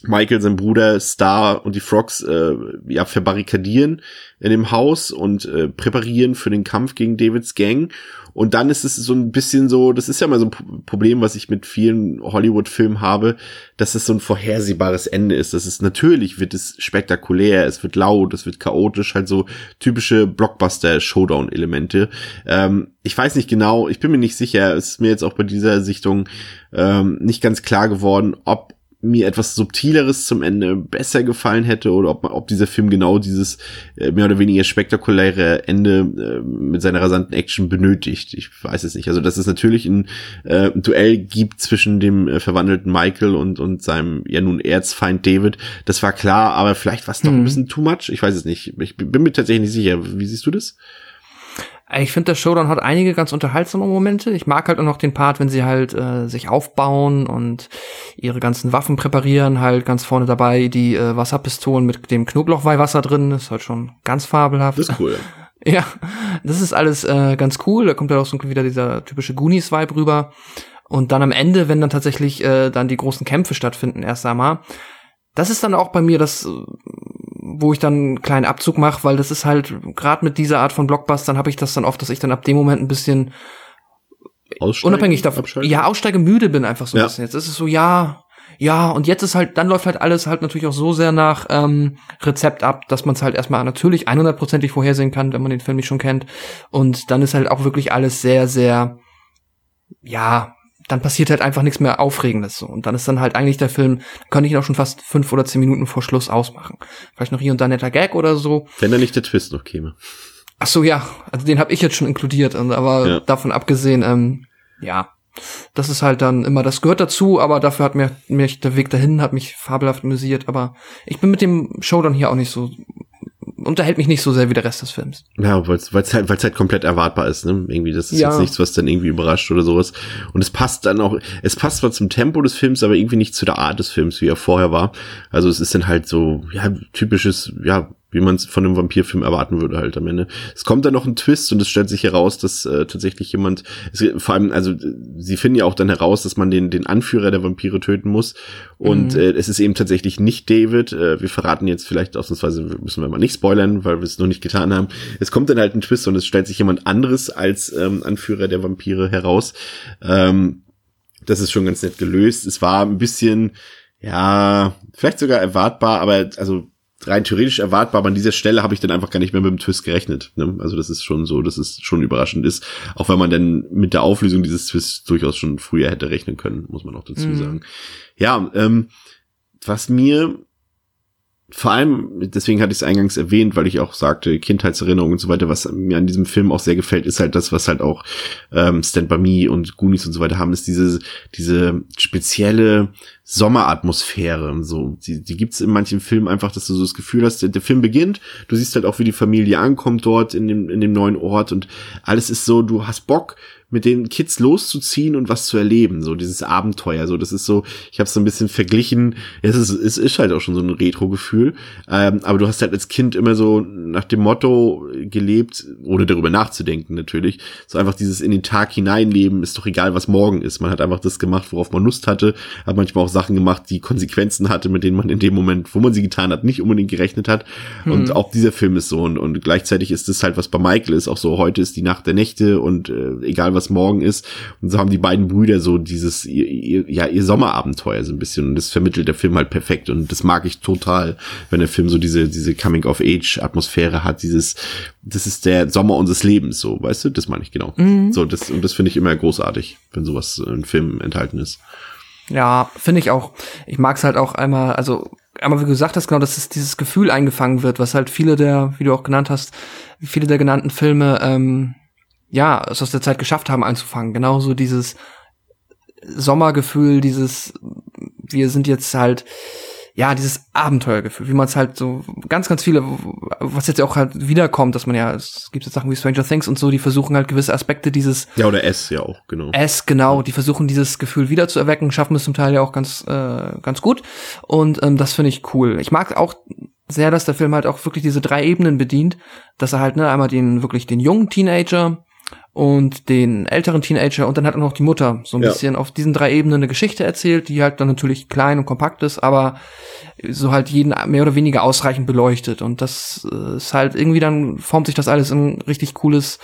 Michael, sein Bruder, Star und die Frogs äh, ja verbarrikadieren in dem Haus und äh, präparieren für den Kampf gegen Davids Gang. Und dann ist es so ein bisschen so, das ist ja mal so ein Problem, was ich mit vielen Hollywood-Filmen habe, dass es so ein vorhersehbares Ende ist. Das ist natürlich wird es spektakulär, es wird laut, es wird chaotisch, halt so typische Blockbuster-Showdown-Elemente. Ähm, ich weiß nicht genau, ich bin mir nicht sicher, es ist mir jetzt auch bei dieser Sichtung ähm, nicht ganz klar geworden, ob mir etwas Subtileres zum Ende besser gefallen hätte oder ob, ob dieser Film genau dieses äh, mehr oder weniger spektakuläre Ende äh, mit seiner rasanten Action benötigt. Ich weiß es nicht. Also, dass es natürlich ein, äh, Duell gibt zwischen dem äh, verwandelten Michael und, und seinem ja nun Erzfeind David, das war klar, aber vielleicht war es doch mhm. ein bisschen too much. Ich weiß es nicht. Ich bin mir tatsächlich nicht sicher. Wie siehst du das? Ich finde, der Showdown hat einige ganz unterhaltsame Momente. Ich mag halt auch noch den Part, wenn sie halt äh, sich aufbauen und ihre ganzen Waffen präparieren, halt ganz vorne dabei die äh, Wasserpistolen mit dem Knoblauchweihwasser drin. Das ist halt schon ganz fabelhaft. Das ist cool. <laughs> ja, das ist alles äh, ganz cool. Da kommt ja auch so wieder dieser typische Goonies-Vibe rüber. Und dann am Ende, wenn dann tatsächlich äh, dann die großen Kämpfe stattfinden, erst einmal, das ist dann auch bei mir das wo ich dann einen kleinen Abzug mache, weil das ist halt, gerade mit dieser Art von Blockbustern habe ich das dann oft, dass ich dann ab dem Moment ein bisschen Aussteigen, unabhängig davon, abschalten? ja, aussteige müde bin einfach so ein ja. bisschen. Jetzt ist es so, ja, ja, und jetzt ist halt, dann läuft halt alles halt natürlich auch so sehr nach ähm, Rezept ab, dass man es halt erstmal natürlich 100%ig vorhersehen kann, wenn man den Film nicht schon kennt. Und dann ist halt auch wirklich alles sehr, sehr, ja, dann passiert halt einfach nichts mehr Aufregendes so. Und dann ist dann halt eigentlich der Film, könnte ich ihn auch schon fast fünf oder zehn Minuten vor Schluss ausmachen. Vielleicht noch hier und da netter Gag oder so. Wenn da nicht der Twist noch käme. Ach so, ja, also den habe ich jetzt schon inkludiert, aber ja. davon abgesehen, ähm, ja, das ist halt dann immer, das gehört dazu, aber dafür hat mir, mich der Weg dahin hat mich fabelhaft amüsiert, aber ich bin mit dem Show dann hier auch nicht so unterhält mich nicht so sehr wie der Rest des Films. Ja, weil es halt, weil's halt komplett erwartbar ist, ne? Irgendwie, das ist ja. jetzt nichts, was dann irgendwie überrascht oder sowas. Und es passt dann auch, es passt zwar zum Tempo des Films, aber irgendwie nicht zu der Art des Films, wie er vorher war. Also es ist dann halt so, ja, typisches, ja, wie man es von einem Vampirfilm erwarten würde halt am Ende. Es kommt dann noch ein Twist und es stellt sich heraus, dass äh, tatsächlich jemand, es, vor allem, also sie finden ja auch dann heraus, dass man den, den Anführer der Vampire töten muss und mhm. äh, es ist eben tatsächlich nicht David. Äh, wir verraten jetzt vielleicht ausnahmsweise, müssen wir mal nicht spoilern, weil wir es noch nicht getan haben. Es kommt dann halt ein Twist und es stellt sich jemand anderes als ähm, Anführer der Vampire heraus. Ähm, das ist schon ganz nett gelöst. Es war ein bisschen, ja, vielleicht sogar erwartbar, aber also rein theoretisch erwartbar, aber an dieser Stelle habe ich dann einfach gar nicht mehr mit dem Twist gerechnet. Ne? Also das ist schon so, dass es schon überraschend ist, auch wenn man dann mit der Auflösung dieses Twists durchaus schon früher hätte rechnen können, muss man auch dazu mhm. sagen. Ja, ähm, was mir vor allem, deswegen hatte ich es eingangs erwähnt, weil ich auch sagte, Kindheitserinnerungen und so weiter, was mir an diesem Film auch sehr gefällt, ist halt das, was halt auch ähm, Stand By Me und Goonies und so weiter haben, ist diese, diese spezielle Sommeratmosphäre. So, die, die gibt's in manchen Filmen einfach, dass du so das Gefühl hast, der, der Film beginnt, du siehst halt auch, wie die Familie ankommt dort in dem, in dem neuen Ort und alles ist so, du hast Bock, mit den Kids loszuziehen und was zu erleben, so dieses Abenteuer, so das ist so, ich habe es so ein bisschen verglichen, es ist, es ist halt auch schon so ein Retro-Gefühl, ähm, aber du hast halt als Kind immer so nach dem Motto gelebt, ohne darüber nachzudenken natürlich, so einfach dieses in den Tag hineinleben, ist doch egal, was morgen ist, man hat einfach das gemacht, worauf man Lust hatte, hat manchmal auch Sachen gemacht, die Konsequenzen hatte, mit denen man in dem Moment, wo man sie getan hat, nicht unbedingt gerechnet hat. Mhm. und auch dieser Film ist so. Und, und gleichzeitig ist das halt, was bei Michael ist, auch so, heute ist die Nacht der Nächte und äh, egal was was morgen ist. Und so haben die beiden Brüder so dieses, ihr, ihr, ja, ihr Sommerabenteuer so ein bisschen. Und das vermittelt der Film halt perfekt. Und das mag ich total, wenn der Film so diese, diese Coming-of-Age-Atmosphäre hat, dieses, das ist der Sommer unseres Lebens, so, weißt du? Das meine ich genau. Mhm. So, das, und das finde ich immer großartig, wenn sowas in Filmen enthalten ist. Ja, finde ich auch. Ich mag es halt auch einmal, also einmal wie du gesagt hast, genau, dass es dieses Gefühl eingefangen wird, was halt viele der, wie du auch genannt hast, viele der genannten Filme ähm, ja, es aus der Zeit geschafft haben einzufangen. Genauso dieses Sommergefühl, dieses, wir sind jetzt halt, ja, dieses Abenteuergefühl, wie man es halt so ganz, ganz viele, was jetzt auch halt wiederkommt, dass man ja, es gibt jetzt Sachen wie Stranger Things und so, die versuchen halt gewisse Aspekte dieses Ja, oder S ja auch, genau. S, genau, die versuchen dieses Gefühl wieder zu erwecken, schaffen es zum Teil ja auch ganz, äh, ganz gut. Und ähm, das finde ich cool. Ich mag auch sehr, dass der Film halt auch wirklich diese drei Ebenen bedient, dass er halt, ne, einmal den, wirklich den jungen Teenager, und den älteren Teenager und dann hat auch noch die Mutter so ein Ja. bisschen auf diesen drei Ebenen eine Geschichte erzählt, die halt dann natürlich klein und kompakt ist, aber so halt jeden mehr oder weniger ausreichend beleuchtet und das äh, ist halt irgendwie dann formt sich das alles in ein richtig cooles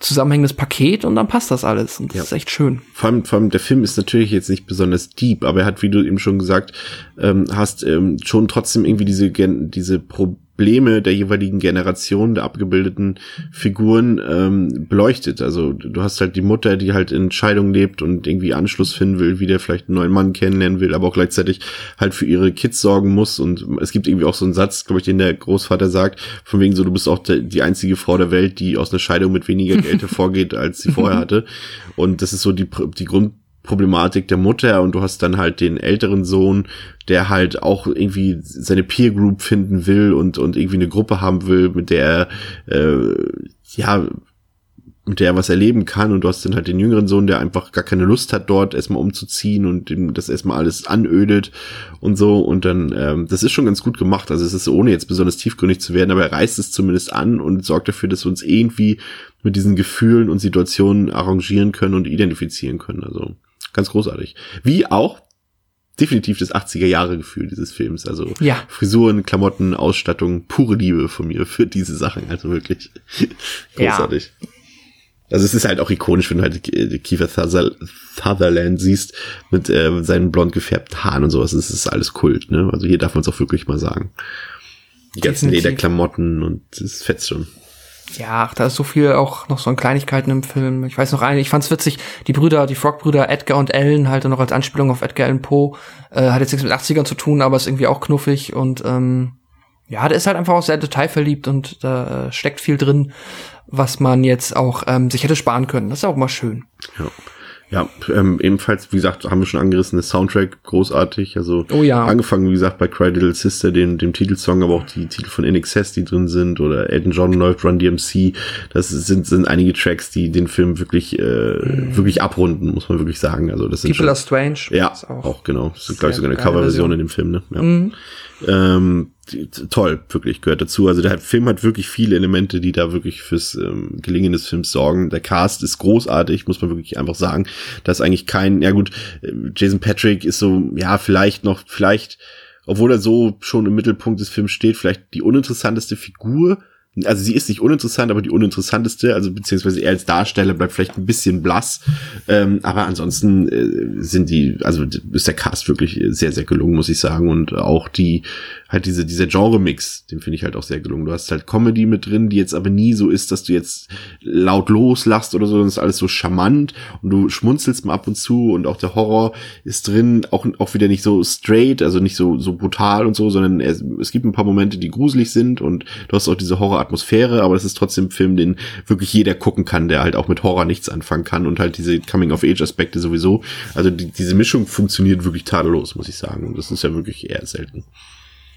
zusammenhängendes Paket und dann passt das alles und das Ja. ist echt schön. Vor allem, vor allem der Film ist natürlich jetzt nicht besonders deep, aber er hat, wie du eben schon gesagt ähm, hast, ähm, schon trotzdem irgendwie diese diese Probleme der jeweiligen Generation der abgebildeten Figuren ähm, beleuchtet. Also du hast halt die Mutter, die halt in Scheidung lebt und irgendwie Anschluss finden will, wie der vielleicht einen neuen Mann kennenlernen will, aber auch gleichzeitig halt für ihre Kids sorgen muss. Und es gibt irgendwie auch so einen Satz, glaube ich, den der Großvater sagt, von wegen so, du bist auch die einzige Frau der Welt, die aus einer Scheidung mit weniger Geld hervorgeht, als sie vorher <laughs> hatte. Und das ist so die, die Grundproblematik der Mutter und du hast dann halt den älteren Sohn, der halt auch irgendwie seine Peer Group finden will und, und irgendwie eine Gruppe haben will, mit der er, äh, ja, mit der er was erleben kann. Und du hast dann halt den jüngeren Sohn, der einfach gar keine Lust hat, dort erstmal umzuziehen und dem das erstmal alles anödet und so. Und dann, ähm, das ist schon ganz gut gemacht, also es ist ohne jetzt besonders tiefgründig zu werden, aber er reißt es zumindest an und sorgt dafür, dass wir uns irgendwie mit diesen Gefühlen und Situationen arrangieren können und identifizieren können, also ganz großartig. Wie auch definitiv das 80er Jahre Gefühl dieses Films, also Ja. Frisuren, Klamotten, Ausstattung, pure Liebe von mir für diese Sachen, also wirklich Ja. großartig. Also es ist halt auch ikonisch, wenn du halt äh, Kiefer Suther- Sutherland siehst mit äh, seinen blond gefärbten Haaren und sowas. Es ist alles Kult, ne? Also hier darf man es auch wirklich mal sagen. Die ganzen. Lederklamotten und das fetzt schon. Ja, da ist so viel auch noch so an Kleinigkeiten im Film. Ich weiß noch eine, ich fand's witzig, die Brüder, die Frog-Brüder Edgar und Ellen, halt noch als Anspielung auf Edgar Allan Poe, äh, hat jetzt nichts mit 80ern zu tun, aber ist irgendwie auch knuffig und ähm, ja, der ist halt einfach auch sehr detailverliebt und da äh, steckt viel drin, was man jetzt auch ähm, sich hätte sparen können. Das ist auch mal schön. Ja. Ja, ähm, ebenfalls, wie gesagt, haben wir schon angerissen, der Soundtrack großartig. Also Oh ja. angefangen, wie gesagt, bei Cry Little Sister, dem, dem Titelsong, aber auch die Titel von NXS, die drin sind, oder Elton John läuft Run DMC. Das sind, sind einige Tracks, die den Film wirklich, äh, wirklich abrunden, muss man wirklich sagen. Also das sind People schon, Are Strange. ja, ist auch, genau. Das ist, glaube ich, sogar eine Coverversion Version. in dem Film, ne? Ja. Mhm. Ähm, toll, wirklich, gehört dazu. Also der Film hat wirklich viele Elemente, die da wirklich fürs ähm, Gelingen des Films sorgen. Der Cast ist großartig, muss man wirklich einfach sagen. Da ist eigentlich kein, ja gut, äh, Jason Patrick ist so, ja, vielleicht noch, vielleicht, obwohl er so schon im Mittelpunkt des Films steht, vielleicht die uninteressanteste Figur. Also sie ist nicht uninteressant, aber die uninteressanteste, also beziehungsweise er als Darsteller bleibt vielleicht ein bisschen blass. Ähm, aber ansonsten äh, sind die, also ist der Cast wirklich sehr, sehr gelungen, muss ich sagen. Und auch die, halt diese, dieser Genre-Mix, den finde ich halt auch sehr gelungen. Du hast halt Comedy mit drin, die jetzt aber nie so ist, dass du jetzt laut loslachst oder so, sondern ist alles so charmant und du schmunzelst mal ab und zu und auch der Horror ist drin, auch, auch wieder nicht so straight, also nicht so, so brutal und so, sondern es, es gibt ein paar Momente, die gruselig sind und du hast auch diese Horroratmosphäre, aber es ist trotzdem ein Film, den wirklich jeder gucken kann, der halt auch mit Horror nichts anfangen kann und halt diese Coming-of-Age-Aspekte sowieso. Also die, diese Mischung funktioniert wirklich tadellos, muss ich sagen. Und das ist ja wirklich eher selten.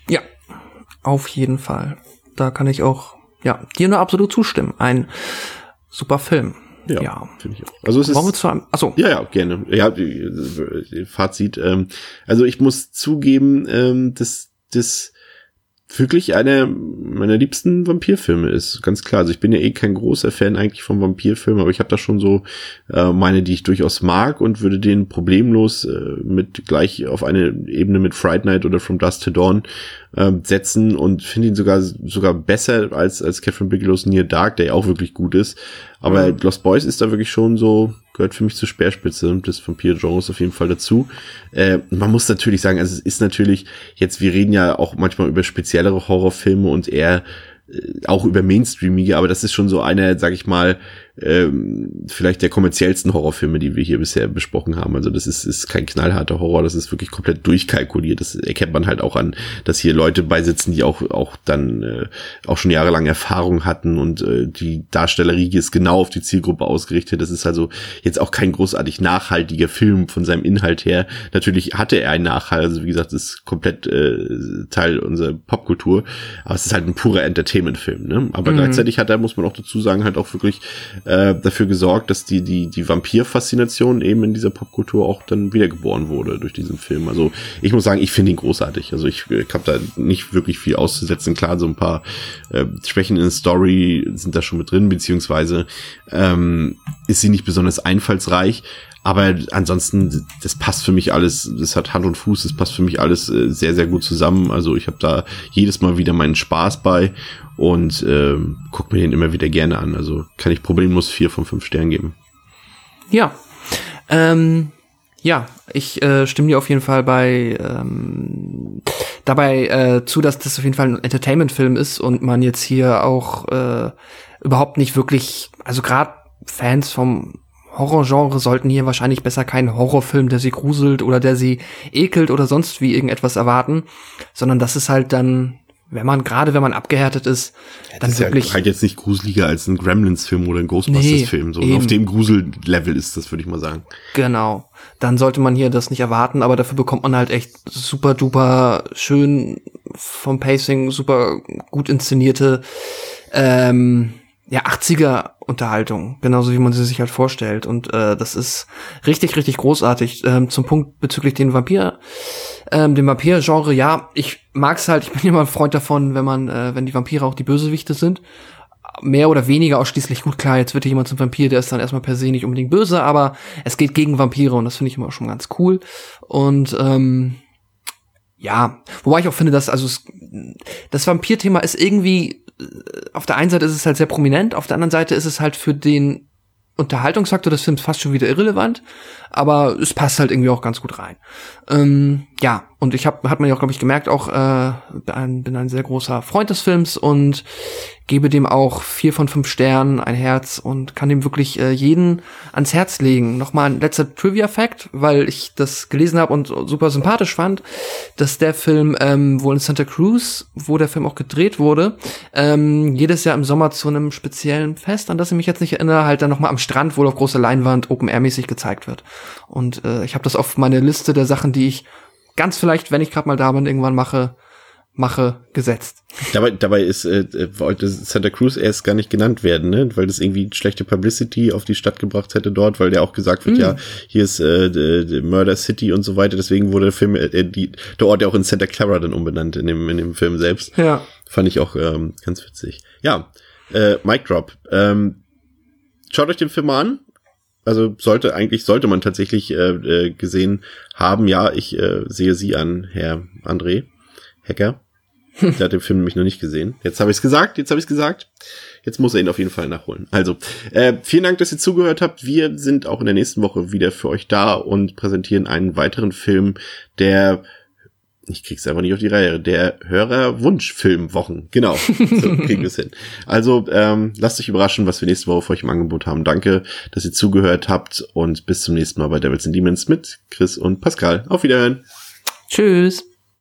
Ja, auf jeden Fall. Da kann ich auch, ja, dir nur absolut zustimmen. Ein super Film. Ja, Ja. finde ich auch. Also es ist, Wollen wir zu einem, achso, Ja, ja, gerne. Ja, Fazit. Ähm, also ich muss zugeben, ähm, dass das wirklich einer meiner liebsten Vampirfilme ist. Ganz klar. Also ich bin ja eh kein großer Fan eigentlich von Vampirfilmen, aber ich habe da schon so äh, meine, die ich durchaus mag und würde den problemlos äh, mit gleich auf eine Ebene mit Fright Night oder From Dusk to Dawn äh, setzen und finde ihn sogar sogar besser als als Catherine Bigelow's Near Dark, der ja auch wirklich gut ist. Aber Lost Boys ist da wirklich schon so gehört für mich zur Speerspitze des Vampir-Genres auf jeden Fall dazu. Äh, man muss natürlich sagen, also es ist natürlich jetzt, wir reden ja auch manchmal über speziellere Horrorfilme und eher äh, auch über Mainstreamige, aber das ist schon so einer, sag ich mal, ähm, vielleicht der kommerziellsten Horrorfilme, die wir hier bisher besprochen haben. Also das ist, ist kein knallharter Horror, das ist wirklich komplett durchkalkuliert. Das erkennt man halt auch an, dass hier Leute beisitzen, die auch, auch dann äh, auch schon jahrelang Erfahrung hatten und äh, die Darstellerriege ist genau auf die Zielgruppe ausgerichtet. Das ist also jetzt auch kein großartig nachhaltiger Film von seinem Inhalt her. Natürlich hatte er einen Nachhalt, also wie gesagt, das ist komplett äh, Teil unserer Popkultur, aber es ist halt ein purer Entertainment-Film. Ne? Aber gleichzeitig hat er, muss man auch dazu sagen, halt auch wirklich äh, dafür gesorgt, dass die, die, die Vampir-Faszination eben in dieser Popkultur auch dann wiedergeboren wurde durch diesen Film. Also ich muss sagen, ich finde ihn großartig. Also ich, ich habe da nicht wirklich viel auszusetzen. Klar, so ein paar äh, Schwächen in der Story sind da schon mit drin, beziehungsweise ähm, ist sie nicht besonders einfallsreich. Aber ansonsten, das passt für mich alles, das hat Hand und Fuß, das passt für mich alles äh, sehr, sehr gut zusammen. Also ich habe da jedes Mal wieder meinen Spaß bei und äh, guck mir den immer wieder gerne an. Also kann ich problemlos vier von fünf Sternen geben. Ja. Ähm, ja, ich äh, stimme dir auf jeden Fall bei ähm, dabei äh, zu, dass das auf jeden Fall ein Entertainment-Film ist und man jetzt hier auch äh, überhaupt nicht wirklich, also gerade Fans vom Horrorgenre sollten hier wahrscheinlich besser keinen Horrorfilm, der sie gruselt oder der sie ekelt oder sonst wie irgendetwas erwarten, sondern das ist halt dann, wenn man gerade wenn man abgehärtet ist, Ja, dann das wirklich ist ja halt jetzt nicht gruseliger als ein Gremlins-Film oder ein Ghostbusters-Film. So Nee, auf dem Grusel-Level ist das, würde ich mal sagen. Genau. Dann sollte man hier das nicht erwarten, aber dafür bekommt man halt echt super duper schön vom Pacing, super gut inszenierte ähm, ja 80er Unterhaltung, genauso wie man sie sich halt vorstellt und äh, das ist richtig richtig großartig. Ähm, zum Punkt bezüglich den Vampir ähm, dem Vampir-Genre, ja, ich mag's halt, ich bin <laughs> immer ein Freund davon, wenn man, äh, wenn die Vampire auch die Bösewichte sind. Mehr oder weniger ausschließlich gut, klar, jetzt wird hier jemand zum Vampir, der ist dann erstmal per se nicht unbedingt böse, aber es geht gegen Vampire und das finde ich immer schon ganz cool. Und ähm, ja, wobei ich auch finde, dass also das Vampir-Thema ist irgendwie äh, auf der einen Seite ist es halt sehr prominent, auf der anderen Seite ist es halt für den Unterhaltungsfaktor des Films fast schon wieder irrelevant, aber es passt halt irgendwie auch ganz gut rein. Ähm, ja, und ich habe, hat man ja auch, glaube ich, gemerkt, auch äh, bin ein, bin ein sehr großer Freund des Films und gebe dem auch vier von fünf Sternen, ein Herz und kann dem wirklich äh, jeden ans Herz legen. Nochmal ein letzter Trivia-Fact, weil ich das gelesen habe und super sympathisch fand, dass der Film ähm, wohl in Santa Cruz, wo der Film auch gedreht wurde, ähm, jedes Jahr im Sommer zu einem speziellen Fest, an das ich mich jetzt nicht erinnere, halt dann nochmal am Strand wohl auf großer Leinwand Open-Air-mäßig gezeigt wird. Und äh, ich habe das auf meine Liste der Sachen, die ich ganz vielleicht, wenn ich gerade mal da bin, irgendwann mache, mache, gesetzt. Dabei, dabei ist, äh, äh, wollte Santa Cruz erst gar nicht genannt werden, ne? weil das irgendwie schlechte Publicity auf die Stadt gebracht hätte dort, weil der auch gesagt wird, Mm. ja, hier ist äh, d- d- Murder City und so weiter. Deswegen wurde der Film, äh, die, der Ort ja auch in Santa Clara dann umbenannt in dem, in dem Film selbst. Ja. Fand ich auch ähm, ganz witzig. Ja, äh, Mic Drop. Ähm, schaut euch den Film mal an. Also sollte eigentlich sollte man tatsächlich äh, äh, gesehen haben. Ja, ich äh, sehe Sie an, Herr André Hacker. Der hat den Film nämlich noch nicht gesehen. Jetzt habe ich es gesagt. Jetzt habe ich es gesagt. Jetzt muss er ihn auf jeden Fall nachholen. Also äh, vielen Dank, dass ihr zugehört habt. Wir sind auch in der nächsten Woche wieder für euch da und präsentieren einen weiteren Film, der ich krieg's einfach nicht auf die Reihe. Der Hörerwunschfilmwochen. Genau. <laughs> So kriegen wir es hin. Also ähm, lasst euch überraschen, was wir nächste Woche für euch im Angebot haben. Danke, dass ihr zugehört habt und bis zum nächsten Mal bei Devils and Demons mit Chris und Pascal. Auf Wiederhören. Tschüss.